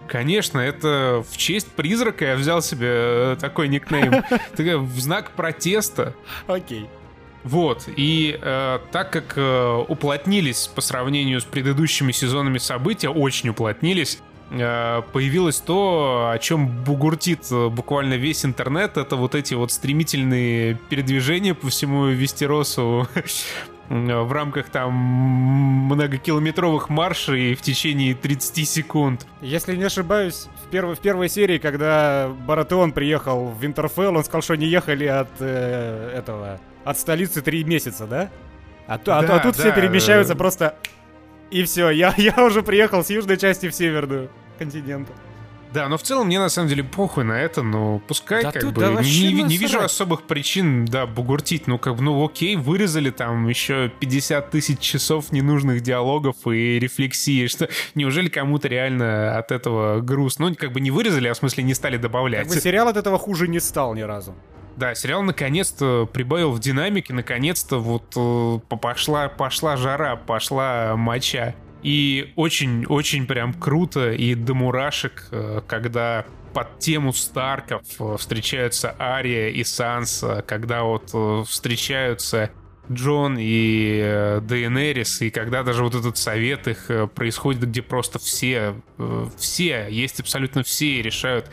Конечно, это в честь призрака я взял себе э, такой никнейм. (laughs) В знак протеста. Окей. Вот, и э, так как э, уплотнились по сравнению с предыдущими сезонами события, очень уплотнились, э, появилось то, о чем бугуртит э, буквально весь интернет, это вот эти вот стремительные передвижения по всему Вестеросу (laughs) в рамках там многокилометровых маршей в течение 30 секунд. Если не ошибаюсь, в, перв... в первой серии, когда Баратеон приехал в Винтерфелл, он сказал, что они ехали от э, этого, от столицы три месяца, да? А, да, а, а тут да, все перемещаются да. просто И все, я, (laughs) я уже приехал с южной части в северную континента. Да, но в целом мне на самом деле похуй на это, но пускай да как бы да не, не, не вижу особых причин, да, бугуртить. Ну как бы, ну окей, вырезали там еще 50 тысяч часов ненужных диалогов и рефлексии, что неужели кому-то реально от этого грустно? Ну как бы не вырезали, а в смысле не стали добавлять. Как бы сериал от этого хуже не стал ни разу. Да, сериал наконец-то прибавил в динамике, наконец-то вот э, пошла, пошла жара, пошла моча. И очень-очень прям круто и до мурашек, э, когда под тему Старков э, встречаются Ария и Санса, когда вот э, встречаются Джон и Дейенерис, и когда даже вот этот совет их происходит, где просто все, все, есть абсолютно все и решают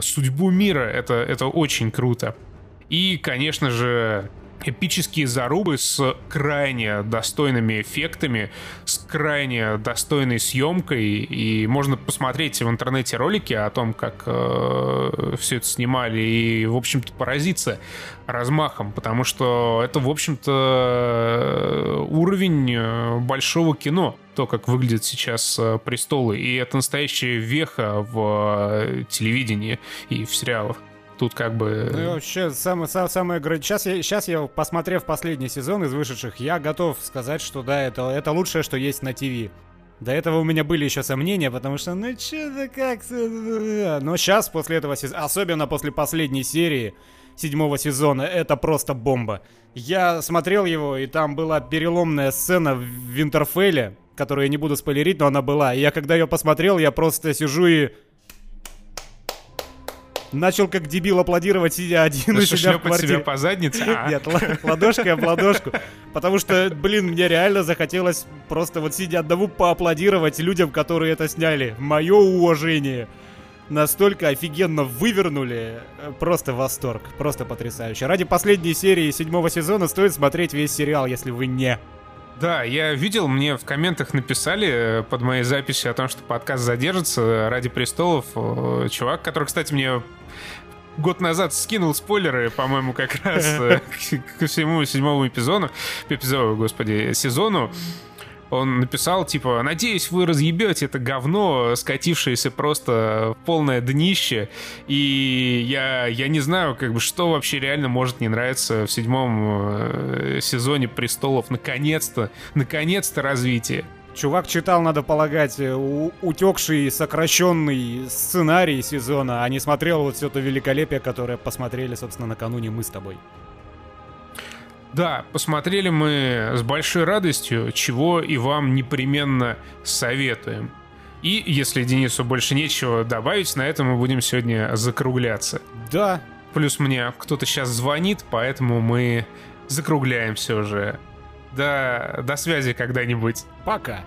судьбу мира, это, это очень круто. И, конечно же, эпические зарубы с крайне достойными эффектами, с крайне достойной съемкой, и можно посмотреть в интернете ролики о том, как э, все это снимали, и, в общем-то, поразиться размахом, потому что это, в общем-то, уровень э, большого кино, то, как выглядят сейчас э, престолы, и это настоящая веха в э, телевидении и в сериалах. Тут как бы... Ну и вообще, самое, самое... Сейчас я, сейчас я, посмотрев последний сезон из вышедших, я готов сказать, что да, это, это лучшее, что есть на ТВ. До этого у меня были еще сомнения, потому что, ну что-то как Но сейчас, после этого сезона, особенно после последней серии седьмого сезона, это просто бомба. Я смотрел его, и там была переломная сцена в Винтерфелле, которую я не буду спойлерить, но она была. И я когда ее посмотрел, я просто сижу и начал как дебил аплодировать, сидя один у себя в квартире. себя по заднице? А? (laughs) Нет, ладошкой об ладошку. Потому что, блин, мне реально захотелось просто вот сидя одному поаплодировать людям, которые это сняли. Мое уважение. Настолько офигенно вывернули. Просто восторг. Просто потрясающе. Ради последней серии седьмого сезона стоит смотреть весь сериал, если вы не да, я видел, мне в комментах написали э, под моей записью о том, что подкаст задержится ради престолов. Чувак, который, кстати, мне год назад скинул спойлеры, по-моему, как раз э, (laughs) к всему седьмому эпизоду, эпизоду, господи, сезону. Он написал, типа, надеюсь, вы разъебете это говно, скатившееся просто в полное днище. И я, я не знаю, как бы, что вообще реально может не нравиться в седьмом э, сезоне «Престолов». Наконец-то, наконец-то развитие. Чувак читал, надо полагать, э, утекший сокращенный сценарий сезона, а не смотрел вот все то великолепие, которое посмотрели, собственно, накануне мы с тобой. Да, посмотрели мы с большой радостью, чего и вам непременно советуем. И если Денису больше нечего добавить, на этом мы будем сегодня закругляться. Да. Плюс мне кто-то сейчас звонит, поэтому мы закругляемся уже. До, до связи когда-нибудь. Пока.